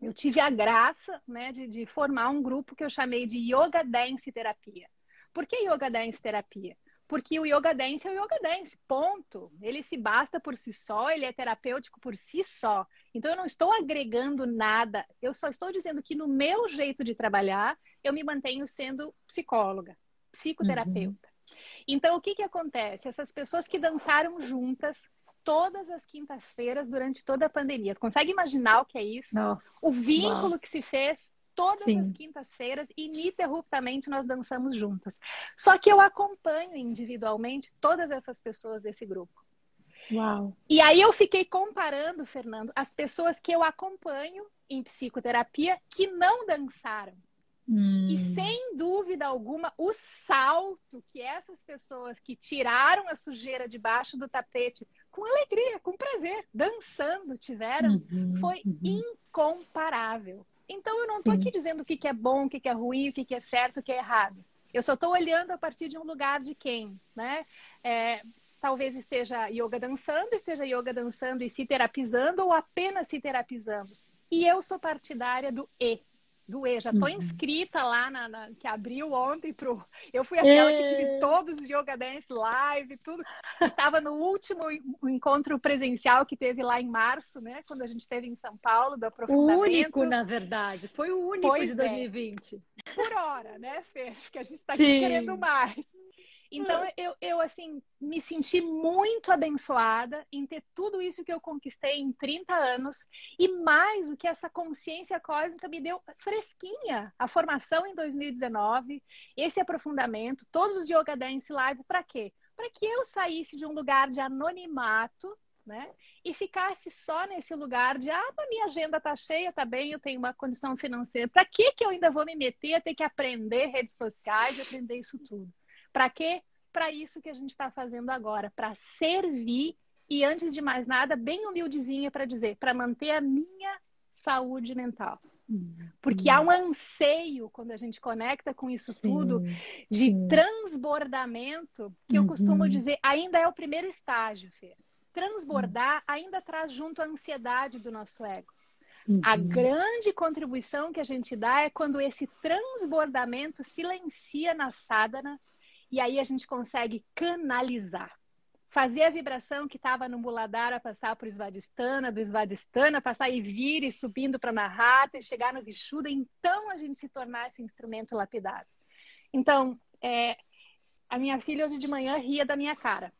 eu tive a graça né, de, de formar um grupo que eu chamei de Yoga Dance Terapia. Por que Yoga Dance Terapia? Porque o yoga dance é o yoga dance, ponto. Ele se basta por si só, ele é terapêutico por si só. Então eu não estou agregando nada, eu só estou dizendo que no meu jeito de trabalhar, eu me mantenho sendo psicóloga, psicoterapeuta. Uhum. Então o que que acontece? Essas pessoas que dançaram juntas todas as quintas-feiras durante toda a pandemia. Tu consegue imaginar o que é isso? Não. O vínculo que se fez Todas Sim. as quintas-feiras, ininterruptamente, nós dançamos juntas. Só que eu acompanho individualmente todas essas pessoas desse grupo. Uau. E aí eu fiquei comparando, Fernando, as pessoas que eu acompanho em psicoterapia que não dançaram. Hum. E sem dúvida alguma, o salto que essas pessoas que tiraram a sujeira debaixo do tapete com alegria, com prazer, dançando, tiveram, uhum, foi uhum. incomparável. Então eu não estou aqui dizendo o que, que é bom, o que, que é ruim, o que, que é certo, o que é errado. Eu só estou olhando a partir de um lugar de quem, né? É, talvez esteja yoga dançando, esteja yoga dançando e se terapizando ou apenas se terapizando. E eu sou partidária do E. do E. Já estou uhum. inscrita lá na, na, que abriu ontem pro. Eu fui aquela que tive é. todos os Yoga Dance Live, tudo. Estava no último encontro presencial que teve lá em março, né? Quando a gente esteve em São Paulo, do aprofundamento. O único, na verdade. Foi o único pois de 2020. É. Por hora, né, Fê? Que a gente está aqui querendo mais. Então, eu, eu, assim, me senti muito abençoada em ter tudo isso que eu conquistei em 30 anos e mais o que essa consciência cósmica me deu fresquinha. A formação em 2019, esse aprofundamento, todos os Yoga Dance Live, para quê? Para que eu saísse de um lugar de anonimato né? E ficasse só nesse lugar de, ah, minha agenda tá cheia, tá bem, eu tenho uma condição financeira. Para que que eu ainda vou me meter a ter que aprender redes sociais, aprender isso tudo? Para quê? Para isso que a gente está fazendo agora, para servir e, antes de mais nada, bem humildezinha para dizer, para manter a minha saúde mental. Porque há um anseio, quando a gente conecta com isso tudo, de sim. transbordamento, que eu costumo uhum. dizer, ainda é o primeiro estágio, Fê. Transbordar ainda traz junto a ansiedade do nosso ego. Uhum. A grande contribuição que a gente dá é quando esse transbordamento silencia na sadhana e aí a gente consegue canalizar. Fazer a vibração que estava no Muladhara passar por Svadhisthana, do Svadhisthana passar e vir e subindo para Narrata e chegar no Vishuddha, então a gente se tornar esse instrumento lapidado. Então, é, a minha filha hoje de manhã ria da minha cara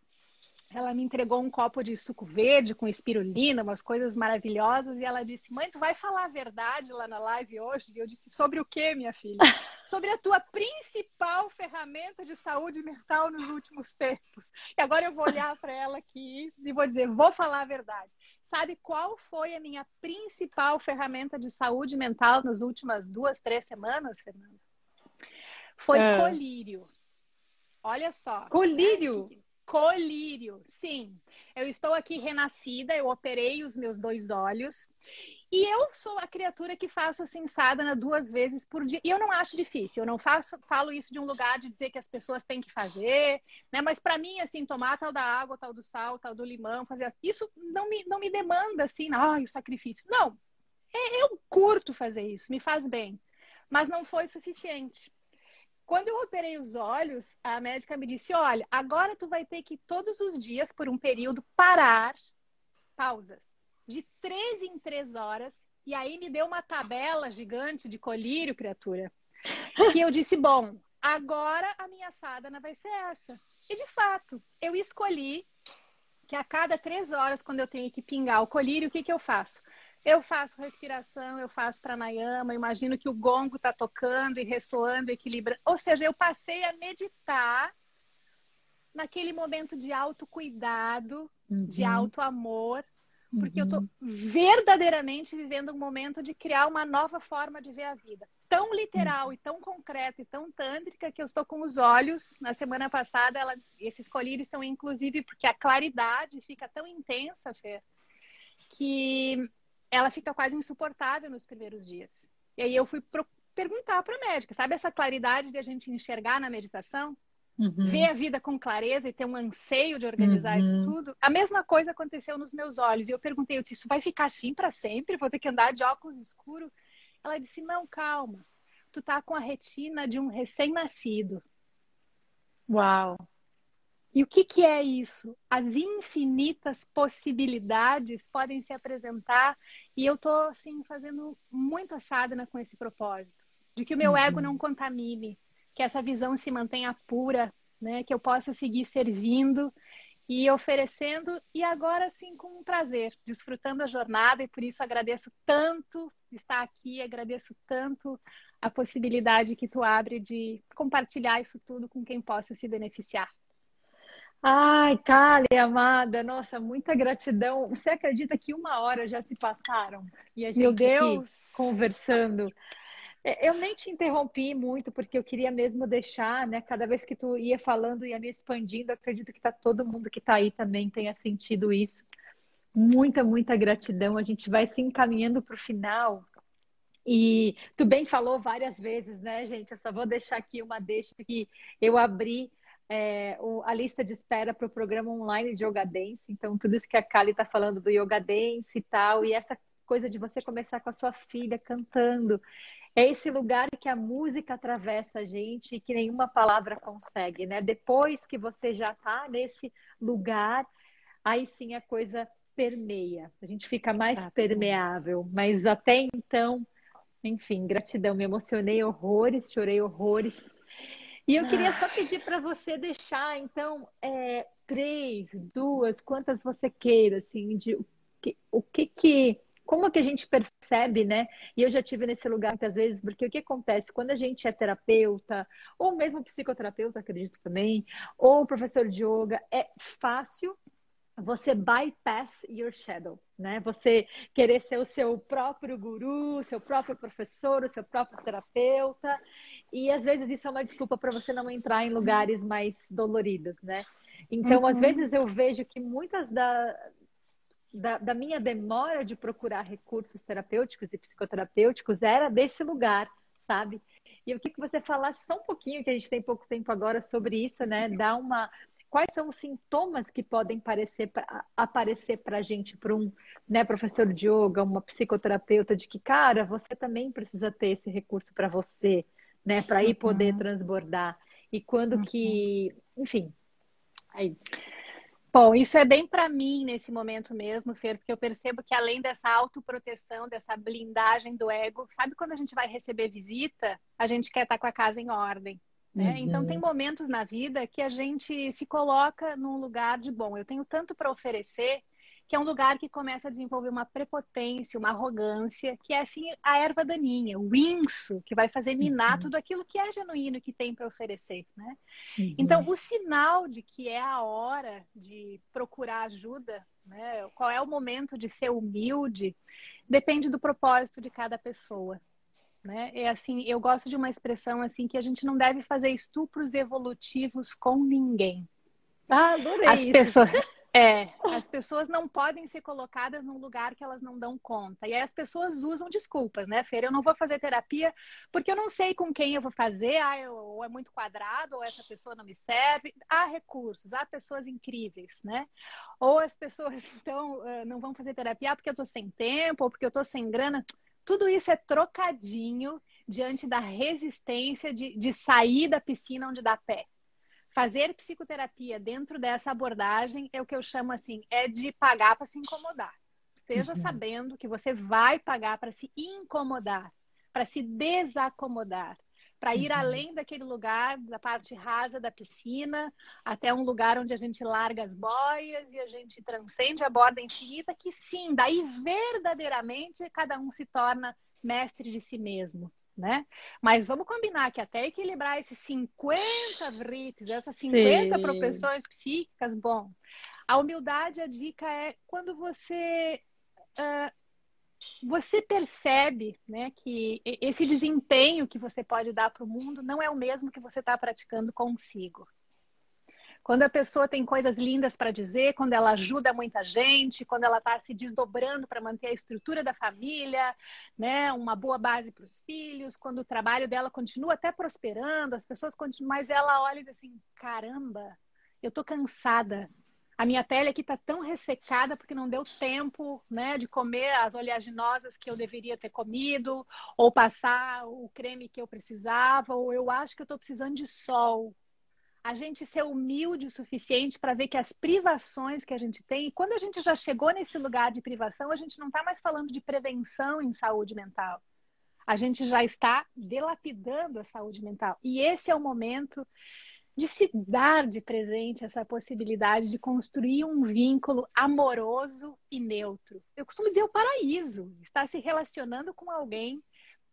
ela me entregou um copo de suco verde com espirulina, umas coisas maravilhosas, e ela disse: Mãe, tu vai falar a verdade lá na live hoje? E eu disse: Sobre o que, minha filha? Sobre a tua principal ferramenta de saúde mental nos últimos tempos. E agora eu vou olhar para ela aqui e vou dizer: Vou falar a verdade. Sabe qual foi a minha principal ferramenta de saúde mental nas últimas duas, três semanas, Fernanda? Foi é. colírio. Olha só. Colírio? Né? Colírio, sim. Eu estou aqui renascida, eu operei os meus dois olhos. E eu sou a criatura que faço assim sadhana duas vezes por dia. E eu não acho difícil. Eu não faço, falo isso de um lugar de dizer que as pessoas têm que fazer, né? Mas para mim, assim, tomar tal da água, tal do sal, tal do limão, fazer isso não me, não me demanda assim, ai, o sacrifício. Não. É, eu curto fazer isso, me faz bem. Mas não foi suficiente. Quando eu operei os olhos, a médica me disse: Olha, agora tu vai ter que todos os dias, por um período, parar, pausas, de três em três horas. E aí me deu uma tabela gigante de colírio, criatura. Que eu disse: Bom, agora a minha sadhana vai ser essa. E de fato, eu escolhi que a cada três horas, quando eu tenho que pingar o colírio, o que, que eu faço? Eu faço respiração, eu faço pranayama, imagino que o gongo está tocando e ressoando, equilibrando. Ou seja, eu passei a meditar naquele momento de autocuidado, uhum. de auto-amor, porque uhum. eu estou verdadeiramente vivendo um momento de criar uma nova forma de ver a vida. Tão literal uhum. e tão concreta e tão tântrica que eu estou com os olhos. Na semana passada, ela, esses colírios são inclusive porque a claridade fica tão intensa, Fê, que ela fica quase insuportável nos primeiros dias. E aí eu fui pro, perguntar para a médica, sabe essa claridade de a gente enxergar na meditação? Uhum. Ver a vida com clareza e ter um anseio de organizar uhum. isso tudo. A mesma coisa aconteceu nos meus olhos. E eu perguntei, eu disse, isso vai ficar assim para sempre? Vou ter que andar de óculos escuros? Ela disse, não, calma. Tu tá com a retina de um recém-nascido. Uau! E o que, que é isso? As infinitas possibilidades podem se apresentar e eu estou assim fazendo muita sadhana com esse propósito, de que o meu uhum. ego não contamine, que essa visão se mantenha pura, né? Que eu possa seguir servindo e oferecendo e agora sim com prazer, desfrutando a jornada e por isso agradeço tanto estar aqui, agradeço tanto a possibilidade que tu abre de compartilhar isso tudo com quem possa se beneficiar. Ai, Kali, amada, nossa, muita gratidão. Você acredita que uma hora já se passaram? E a gente Meu Deus! conversando. É, eu nem te interrompi muito, porque eu queria mesmo deixar, né? Cada vez que tu ia falando, ia me expandindo. Acredito que tá todo mundo que está aí também tenha sentido isso. Muita, muita gratidão. A gente vai se encaminhando para o final. E tu bem falou várias vezes, né, gente? Eu só vou deixar aqui uma deixa que eu abri é, o, a lista de espera para o programa online de Yoga Dance. Então, tudo isso que a Kali está falando do Yoga Dance e tal, e essa coisa de você começar com a sua filha cantando. É esse lugar que a música atravessa a gente e que nenhuma palavra consegue, né? Depois que você já está nesse lugar, aí sim a coisa permeia. A gente fica mais permeável. Mas até então, enfim, gratidão. Me emocionei horrores, chorei horrores. E eu queria só pedir para você deixar, então, é, três, duas, quantas você queira, assim, de o que, o que que como que a gente percebe, né? E eu já tive nesse lugar muitas vezes, porque o que acontece quando a gente é terapeuta, ou mesmo psicoterapeuta, acredito também, ou professor de yoga, é fácil você bypass your shadow, né? Você querer ser o seu próprio guru, seu próprio professor, o seu próprio terapeuta, e às vezes isso é uma desculpa para você não entrar em lugares mais doloridos, né? Então, uhum. às vezes eu vejo que muitas da, da, da, minha demora de procurar recursos terapêuticos e psicoterapêuticos era desse lugar, sabe? E eu queria que você falasse só um pouquinho, que a gente tem pouco tempo agora, sobre isso, né? Dar uma. Quais são os sintomas que podem parecer, aparecer para a gente, para um né, professor de yoga, uma psicoterapeuta, de que, cara, você também precisa ter esse recurso para você, né? Para ir poder uhum. transbordar. E quando uhum. que. Enfim. Aí. Bom, isso é bem para mim nesse momento mesmo, Fer, porque eu percebo que além dessa autoproteção, dessa blindagem do ego, sabe quando a gente vai receber visita, a gente quer estar tá com a casa em ordem. Né? Uhum. Então tem momentos na vida que a gente se coloca num lugar de bom. Eu tenho tanto para oferecer que é um lugar que começa a desenvolver uma prepotência, uma arrogância, que é assim a erva daninha, o inso, que vai fazer minar uhum. tudo aquilo que é genuíno que tem para oferecer, né? Uhum. Então, o sinal de que é a hora de procurar ajuda, né? Qual é o momento de ser humilde, depende do propósito de cada pessoa. Né? É assim, eu gosto de uma expressão assim que a gente não deve fazer estupros evolutivos com ninguém. Ah, adorei. As pessoas é, as pessoas não podem ser colocadas num lugar que elas não dão conta. E aí as pessoas usam desculpas, né, Feira? Eu não vou fazer terapia porque eu não sei com quem eu vou fazer, ah, eu, ou é muito quadrado, ou essa pessoa não me serve. Há recursos, há pessoas incríveis, né? Ou as pessoas, então, não vão fazer terapia porque eu tô sem tempo, ou porque eu tô sem grana. Tudo isso é trocadinho diante da resistência de, de sair da piscina onde dá pé fazer psicoterapia dentro dessa abordagem é o que eu chamo assim, é de pagar para se incomodar. Esteja uhum. sabendo que você vai pagar para se incomodar, para se desacomodar, para ir uhum. além daquele lugar, da parte rasa da piscina, até um lugar onde a gente larga as boias e a gente transcende a borda infinita, que sim, daí verdadeiramente cada um se torna mestre de si mesmo né? Mas vamos combinar que até equilibrar esses 50 vrites, essas 50 Sim. propensões psíquicas, bom, a humildade, a dica é quando você uh, você percebe né, que esse desempenho que você pode dar para o mundo não é o mesmo que você está praticando consigo. Quando a pessoa tem coisas lindas para dizer, quando ela ajuda muita gente, quando ela está se desdobrando para manter a estrutura da família, né, uma boa base para os filhos, quando o trabalho dela continua até prosperando, as pessoas continuam, mas ela olha e diz assim: caramba, eu tô cansada. A minha pele aqui está tão ressecada porque não deu tempo, né, de comer as oleaginosas que eu deveria ter comido, ou passar o creme que eu precisava, ou eu acho que eu estou precisando de sol a gente ser humilde o suficiente para ver que as privações que a gente tem, e quando a gente já chegou nesse lugar de privação, a gente não está mais falando de prevenção em saúde mental. A gente já está delapidando a saúde mental. E esse é o momento de se dar de presente essa possibilidade de construir um vínculo amoroso e neutro. Eu costumo dizer o paraíso, estar se relacionando com alguém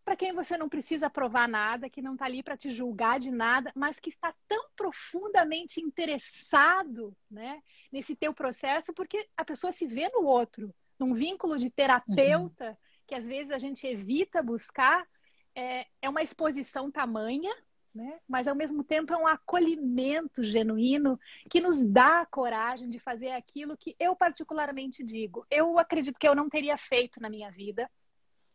para quem você não precisa provar nada, que não está ali para te julgar de nada, mas que está tão profundamente interessado né, nesse teu processo, porque a pessoa se vê no outro, num vínculo de terapeuta, uhum. que às vezes a gente evita buscar, é, é uma exposição tamanha, né? mas ao mesmo tempo é um acolhimento genuíno que nos dá a coragem de fazer aquilo que eu particularmente digo. Eu acredito que eu não teria feito na minha vida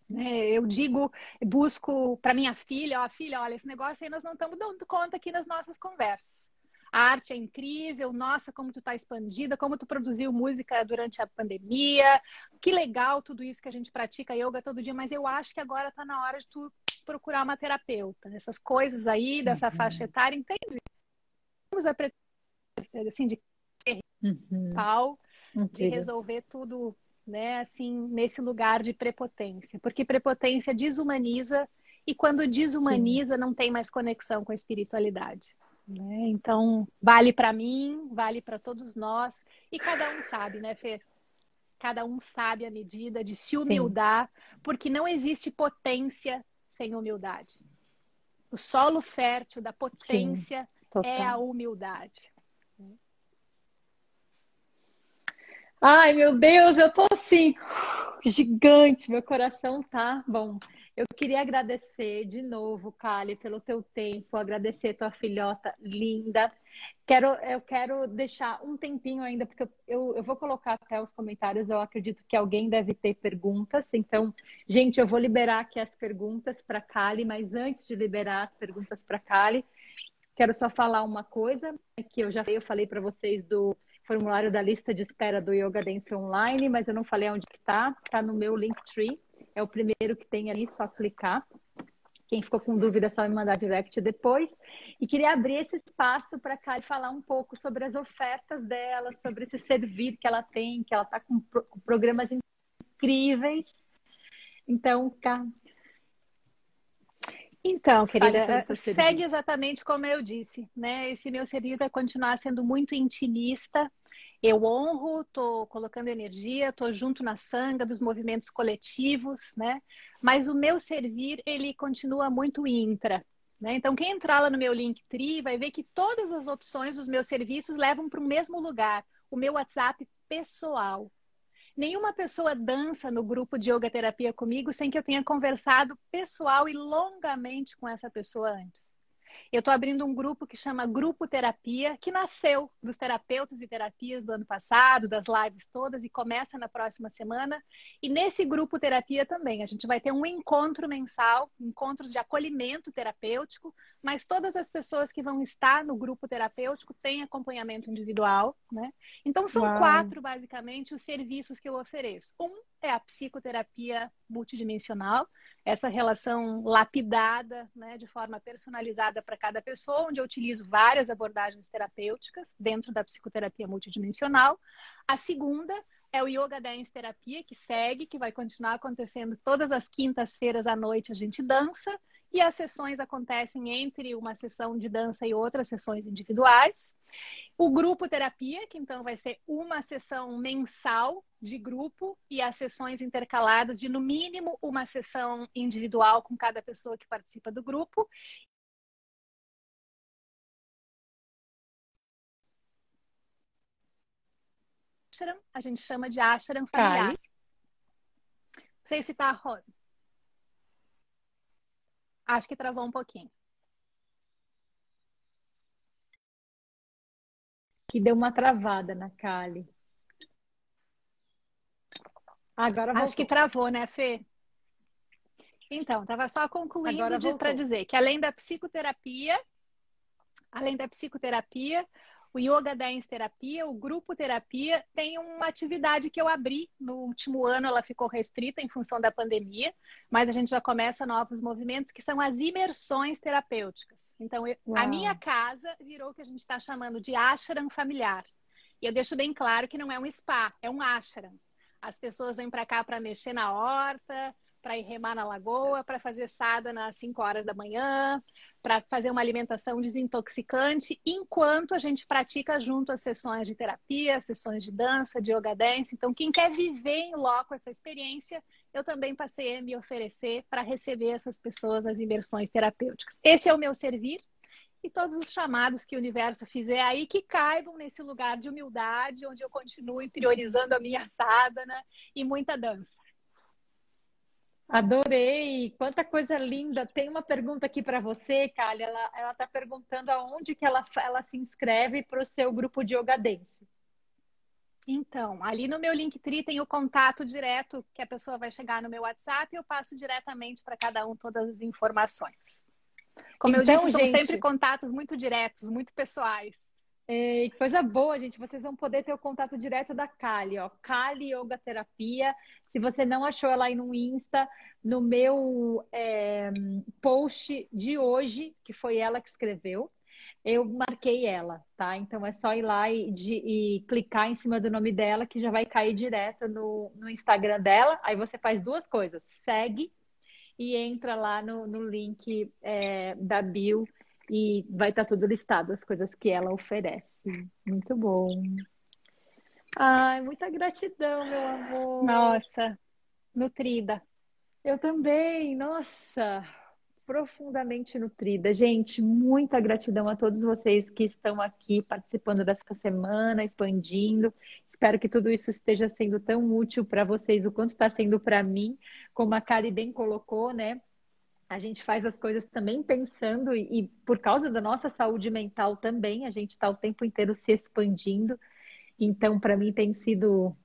né? Eu digo, busco para minha filha, ó, filha, olha, esse negócio aí nós não estamos dando conta aqui nas nossas conversas. a arte é incrível, nossa, como tu tá expandida, como tu produziu música durante a pandemia, que legal tudo isso que a gente pratica yoga todo dia, mas eu acho que agora tá na hora de tu procurar uma terapeuta. Essas coisas aí, dessa uhum. faixa etária, entende? Vamos a assim, de uhum. pau, de resolver tudo, né, assim, nesse lugar de prepotência, porque prepotência desumaniza e quando desumaniza Sim. não tem mais conexão com a espiritualidade. Né? Então, vale para mim, vale para todos nós, e cada um sabe, né, Fer? Cada um sabe a medida de se humildar, Sim. porque não existe potência sem humildade. O solo fértil da potência Sim, é a humildade. Ai, meu Deus, eu tô assim, gigante, meu coração tá bom. Eu queria agradecer de novo, Kali, pelo teu tempo, agradecer tua filhota linda. Quero, eu quero deixar um tempinho ainda, porque eu, eu vou colocar até os comentários. Eu acredito que alguém deve ter perguntas. Então, gente, eu vou liberar aqui as perguntas para Kali, mas antes de liberar as perguntas para Kali, quero só falar uma coisa que eu já eu falei para vocês do formulário da lista de espera do Yoga Dance Online, mas eu não falei onde está. Está no meu Linktree. É o primeiro que tem ali, só clicar. Quem ficou com dúvida, é só me mandar direct depois. E queria abrir esse espaço para a Kari falar um pouco sobre as ofertas dela, sobre esse servir que ela tem, que ela está com, com, programas incríveis. Então, Kari. Então, querida, segue exatamente como eu disse, né? Esse meu servir vai continuar sendo muito intimista, eu honro, estou colocando energia, estou junto na sanga dos movimentos coletivos, né? Mas o meu servir, ele continua muito intra. Né? Então, quem entrar lá no meu Linktree vai ver que todas as opções dos meus serviços levam para o mesmo lugar, o meu WhatsApp pessoal. Nenhuma pessoa dança no grupo de yoga terapia comigo sem que eu tenha conversado pessoal e longamente com essa pessoa antes. Eu estou abrindo um grupo que chama Grupo Terapia, que nasceu dos terapeutas e terapias do ano passado, das lives todas, e começa na próxima semana. E nesse grupo terapia também, a gente vai ter um encontro mensal, encontros de acolhimento terapêutico, mas todas as pessoas que vão estar no grupo terapêutico têm acompanhamento individual, né? Então são Uau. quatro, basicamente, os serviços que eu ofereço. Um é a psicoterapia multidimensional, essa relação lapidada, né, de forma personalizada para cada pessoa, onde eu utilizo várias abordagens terapêuticas dentro da psicoterapia multidimensional. A segunda é o Yoga Dance Terapia, que segue, que vai continuar acontecendo todas as quintas-feiras à noite, a gente dança, e as sessões acontecem entre uma sessão de dança e outras sessões individuais. O grupo terapia, que então vai ser uma sessão mensal de grupo e as sessões intercaladas de no mínimo uma sessão individual com cada pessoa que participa do grupo. A gente chama de ashram familiar. Não sei se está Acho que travou um pouquinho. Que deu uma travada na Kali. Agora voltou. Acho que travou, né, Fê? Então, estava só concluindo para dizer que além da psicoterapia, além da psicoterapia, o Yoga Dance Terapia, o Grupo Terapia, tem uma atividade que eu abri no último ano, ela ficou restrita em função da pandemia, mas a gente já começa novos movimentos, que são as imersões terapêuticas. Então, eu, a minha casa virou o que a gente está chamando de ashram familiar. E eu deixo bem claro que não é um spa, é um ashram. As pessoas vêm para cá para mexer na horta, para ir remar na lagoa, para fazer sadhana às 5 horas da manhã, para fazer uma alimentação desintoxicante, enquanto a gente pratica junto as sessões de terapia, sessões de dança, de yoga dance. Então, quem quer viver em loco essa experiência, eu também passei a me oferecer para receber essas pessoas as imersões terapêuticas. Esse é o meu servir e todos os chamados que o universo fizer aí que caibam nesse lugar de humildade, onde eu continue priorizando a minha sadhana e muita dança. Adorei, quanta coisa linda. Tem uma pergunta aqui para você, Kali. Ela está perguntando aonde que ela, ela se inscreve para o seu grupo de Yoga Dance. Então, ali no meu Linktree tem o contato direto que a pessoa vai chegar no meu WhatsApp e eu passo diretamente para cada um todas as informações. Como então, eu disse, são sempre contatos muito diretos, muito pessoais. E coisa boa, gente. Vocês vão poder ter o contato direto da Kali, ó. Kali Yoga Terapia. Se você não achou ela aí no Insta, no meu é, post de hoje, que foi ela que escreveu, eu marquei ela, tá? Então é só ir lá e, de, e clicar em cima do nome dela, que já vai cair direto no, no Instagram dela. Aí você faz duas coisas: segue e entra lá no, no link é, da Bill e vai estar tá tudo listado, as coisas que ela oferece. Muito bom. Ai, muita gratidão, meu amor. Nossa, nutrida. Eu também, nossa, profundamente nutrida. Gente, muita gratidão a todos vocês que estão aqui participando dessa semana, expandindo. Espero que tudo isso esteja sendo tão útil para vocês, o quanto está sendo para mim, como a Kari bem colocou, né? a gente faz as coisas também pensando e, e por causa da nossa saúde mental também, a gente está o tempo inteiro se expandindo. Então, para mim tem sido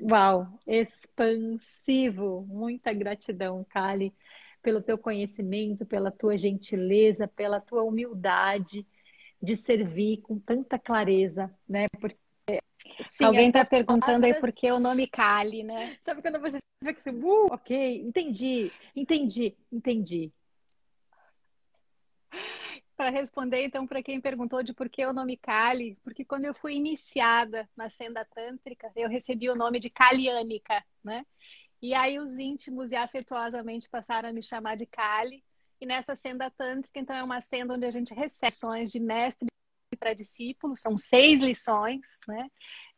uau, expansivo. Muita gratidão, Kali, pelo teu conhecimento, pela tua gentileza, pela tua humildade de servir com tanta clareza, né? Porque Sim, Alguém está perguntando palavras... aí por que o nome Kali, né? Sabe quando você fica assim, uh, ok, entendi, entendi, entendi. Para responder, então, para quem perguntou de por que o nome Kali, porque quando eu fui iniciada na senda tântrica, eu recebi o nome de Kaliânica, né? E aí os íntimos e afetuosamente passaram a me chamar de Kali. E nessa senda tântrica, então, é uma senda onde a gente recebe lições de mestre para discípulo, são seis lições, né?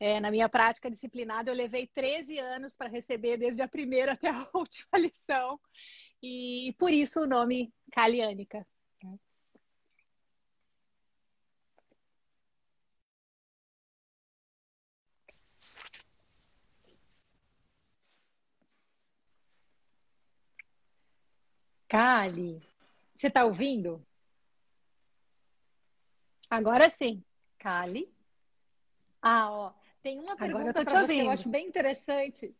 É, na minha prática disciplinada, eu levei 13 anos para receber desde a primeira até a última lição, e por isso o nome Caliânica. Cali, você está ouvindo? Agora sim. Kali. Ah, ó. Tem uma pergunta para você que eu acho bem interessante.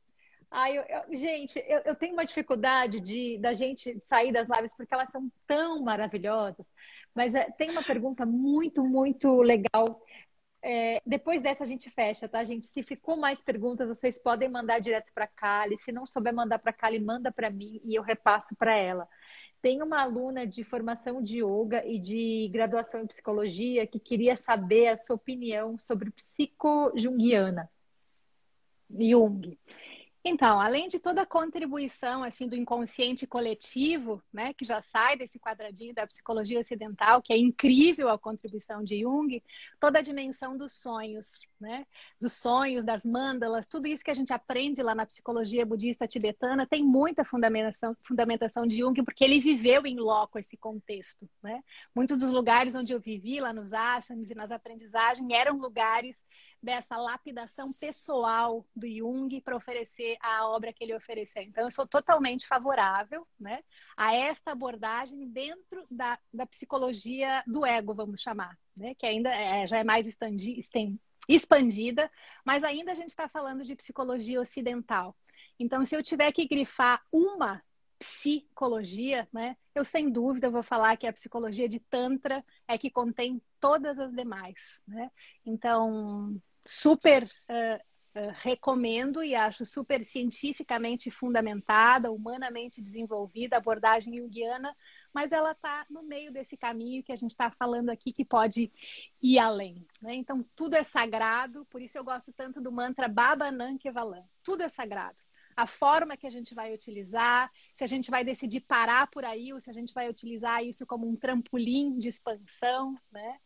Ah, eu, eu, gente, eu, eu, tenho uma dificuldade de da gente sair das lives porque elas são tão maravilhosas. Mas é, tem uma pergunta muito, muito legal. É, depois dessa a gente fecha, tá, gente? Se ficou mais perguntas, vocês podem mandar direto para Kali. Se não souber mandar para Kali, manda para mim e eu repasso para ela. Tem uma aluna de formação de yoga e de graduação em psicologia que queria saber a sua opinião sobre psico-junguiana. Jung. Então, além de toda a contribuição assim do inconsciente coletivo, né, que já sai desse quadradinho da psicologia ocidental, que é incrível a contribuição de Jung, toda a dimensão dos sonhos, né, dos sonhos, das mandalas, tudo isso que a gente aprende lá na psicologia budista tibetana tem muita fundamentação, fundamentação de Jung, porque ele viveu em loco esse contexto, né? Muitos dos lugares onde eu vivi lá nos ashrams e nas aprendizagens eram lugares dessa lapidação pessoal do Jung para oferecer a obra que ele ofereceu. Então, eu sou totalmente favorável né, a esta abordagem dentro da, da psicologia do ego, vamos chamar, né, que ainda é, já é mais estandi, expandida, mas ainda a gente está falando de psicologia ocidental. Então, se eu tiver que grifar uma psicologia, né, eu sem dúvida vou falar que a psicologia de Tantra é que contém todas as demais. Né? Então, super uh, uh, recomendo e acho super cientificamente fundamentada, humanamente desenvolvida abordagem junguiana, mas ela está no meio desse caminho que a gente está falando aqui que pode ir além. Né? Então, tudo é sagrado, por isso eu gosto tanto do mantra Baba Nankevalan. Tudo é sagrado a forma que a gente vai utilizar, se a gente vai decidir parar por aí ou se a gente vai utilizar isso como um trampolim de expansão, né?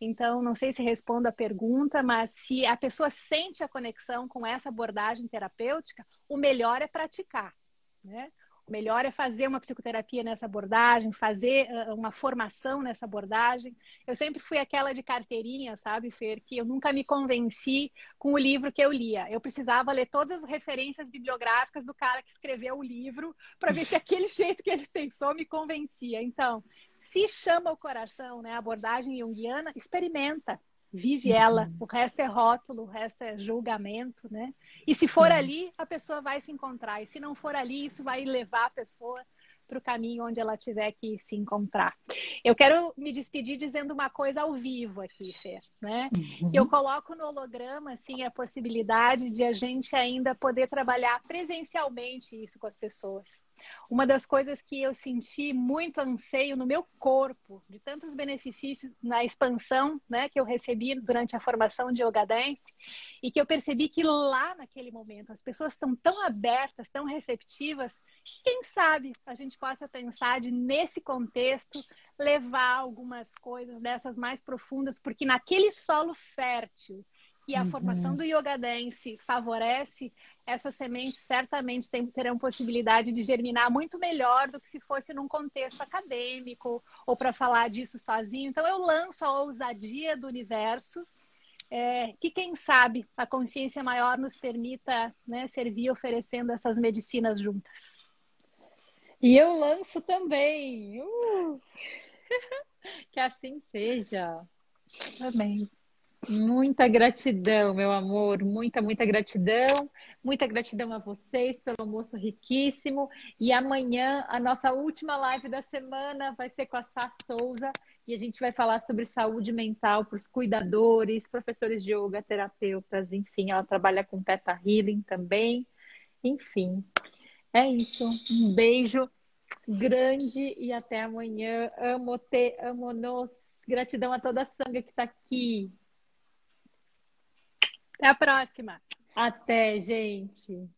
Então, não sei se respondo a pergunta, mas se a pessoa sente a conexão com essa abordagem terapêutica, o melhor é praticar. Né? Melhor é fazer uma psicoterapia nessa abordagem, fazer uh, uma formação nessa abordagem. Eu sempre fui aquela de carteirinha, sabe, Fer, que eu nunca me convenci com o livro que eu lia. Eu precisava ler todas as referências bibliográficas do cara que escreveu o livro para ver se aquele jeito que ele pensou me convencia. Então, se chama o coração, né, a abordagem junguiana, experimenta vive uhum. ela. O resto é rótulo, o resto é julgamento, né? E se for uhum. ali, a pessoa vai se encontrar. E se não for ali, isso vai levar a pessoa para o caminho onde ela tiver que se encontrar. Eu quero me despedir dizendo uma coisa ao vivo aqui, Fer, né? Uhum. Eu coloco no holograma assim a possibilidade de a gente ainda poder trabalhar presencialmente isso com as pessoas. Uma das coisas que eu senti muito anseio no meu corpo, de tantos benefícios na expansão né, que eu recebi durante a formação de Yoga Dance, e que eu percebi que lá naquele momento as pessoas estão tão abertas, tão receptivas, que quem sabe a gente possa pensar de, nesse contexto, levar algumas coisas dessas mais profundas, porque naquele solo fértil que a uhum. formação do Yoga Dance favorece, essas sementes certamente tem, terão possibilidade de germinar muito melhor do que se fosse num contexto acadêmico ou para falar disso sozinho. Então, eu lanço a ousadia do universo, é, que quem sabe a consciência maior nos permita né, servir oferecendo essas medicinas juntas. E eu lanço também. Uh! que assim seja. Amém. Muita gratidão, meu amor, muita, muita gratidão. Muita gratidão a vocês pelo almoço riquíssimo. E amanhã, a nossa última live da semana vai ser com a Sá Souza. E a gente vai falar sobre saúde mental para os cuidadores, professores de yoga, terapeutas, enfim. Ela trabalha com Theta Healing também. Enfim, é isso. Um beijo grande e até amanhã. Amo te, amo nos. Gratidão a toda a sangue que está aqui. Até a próxima. Até, gente.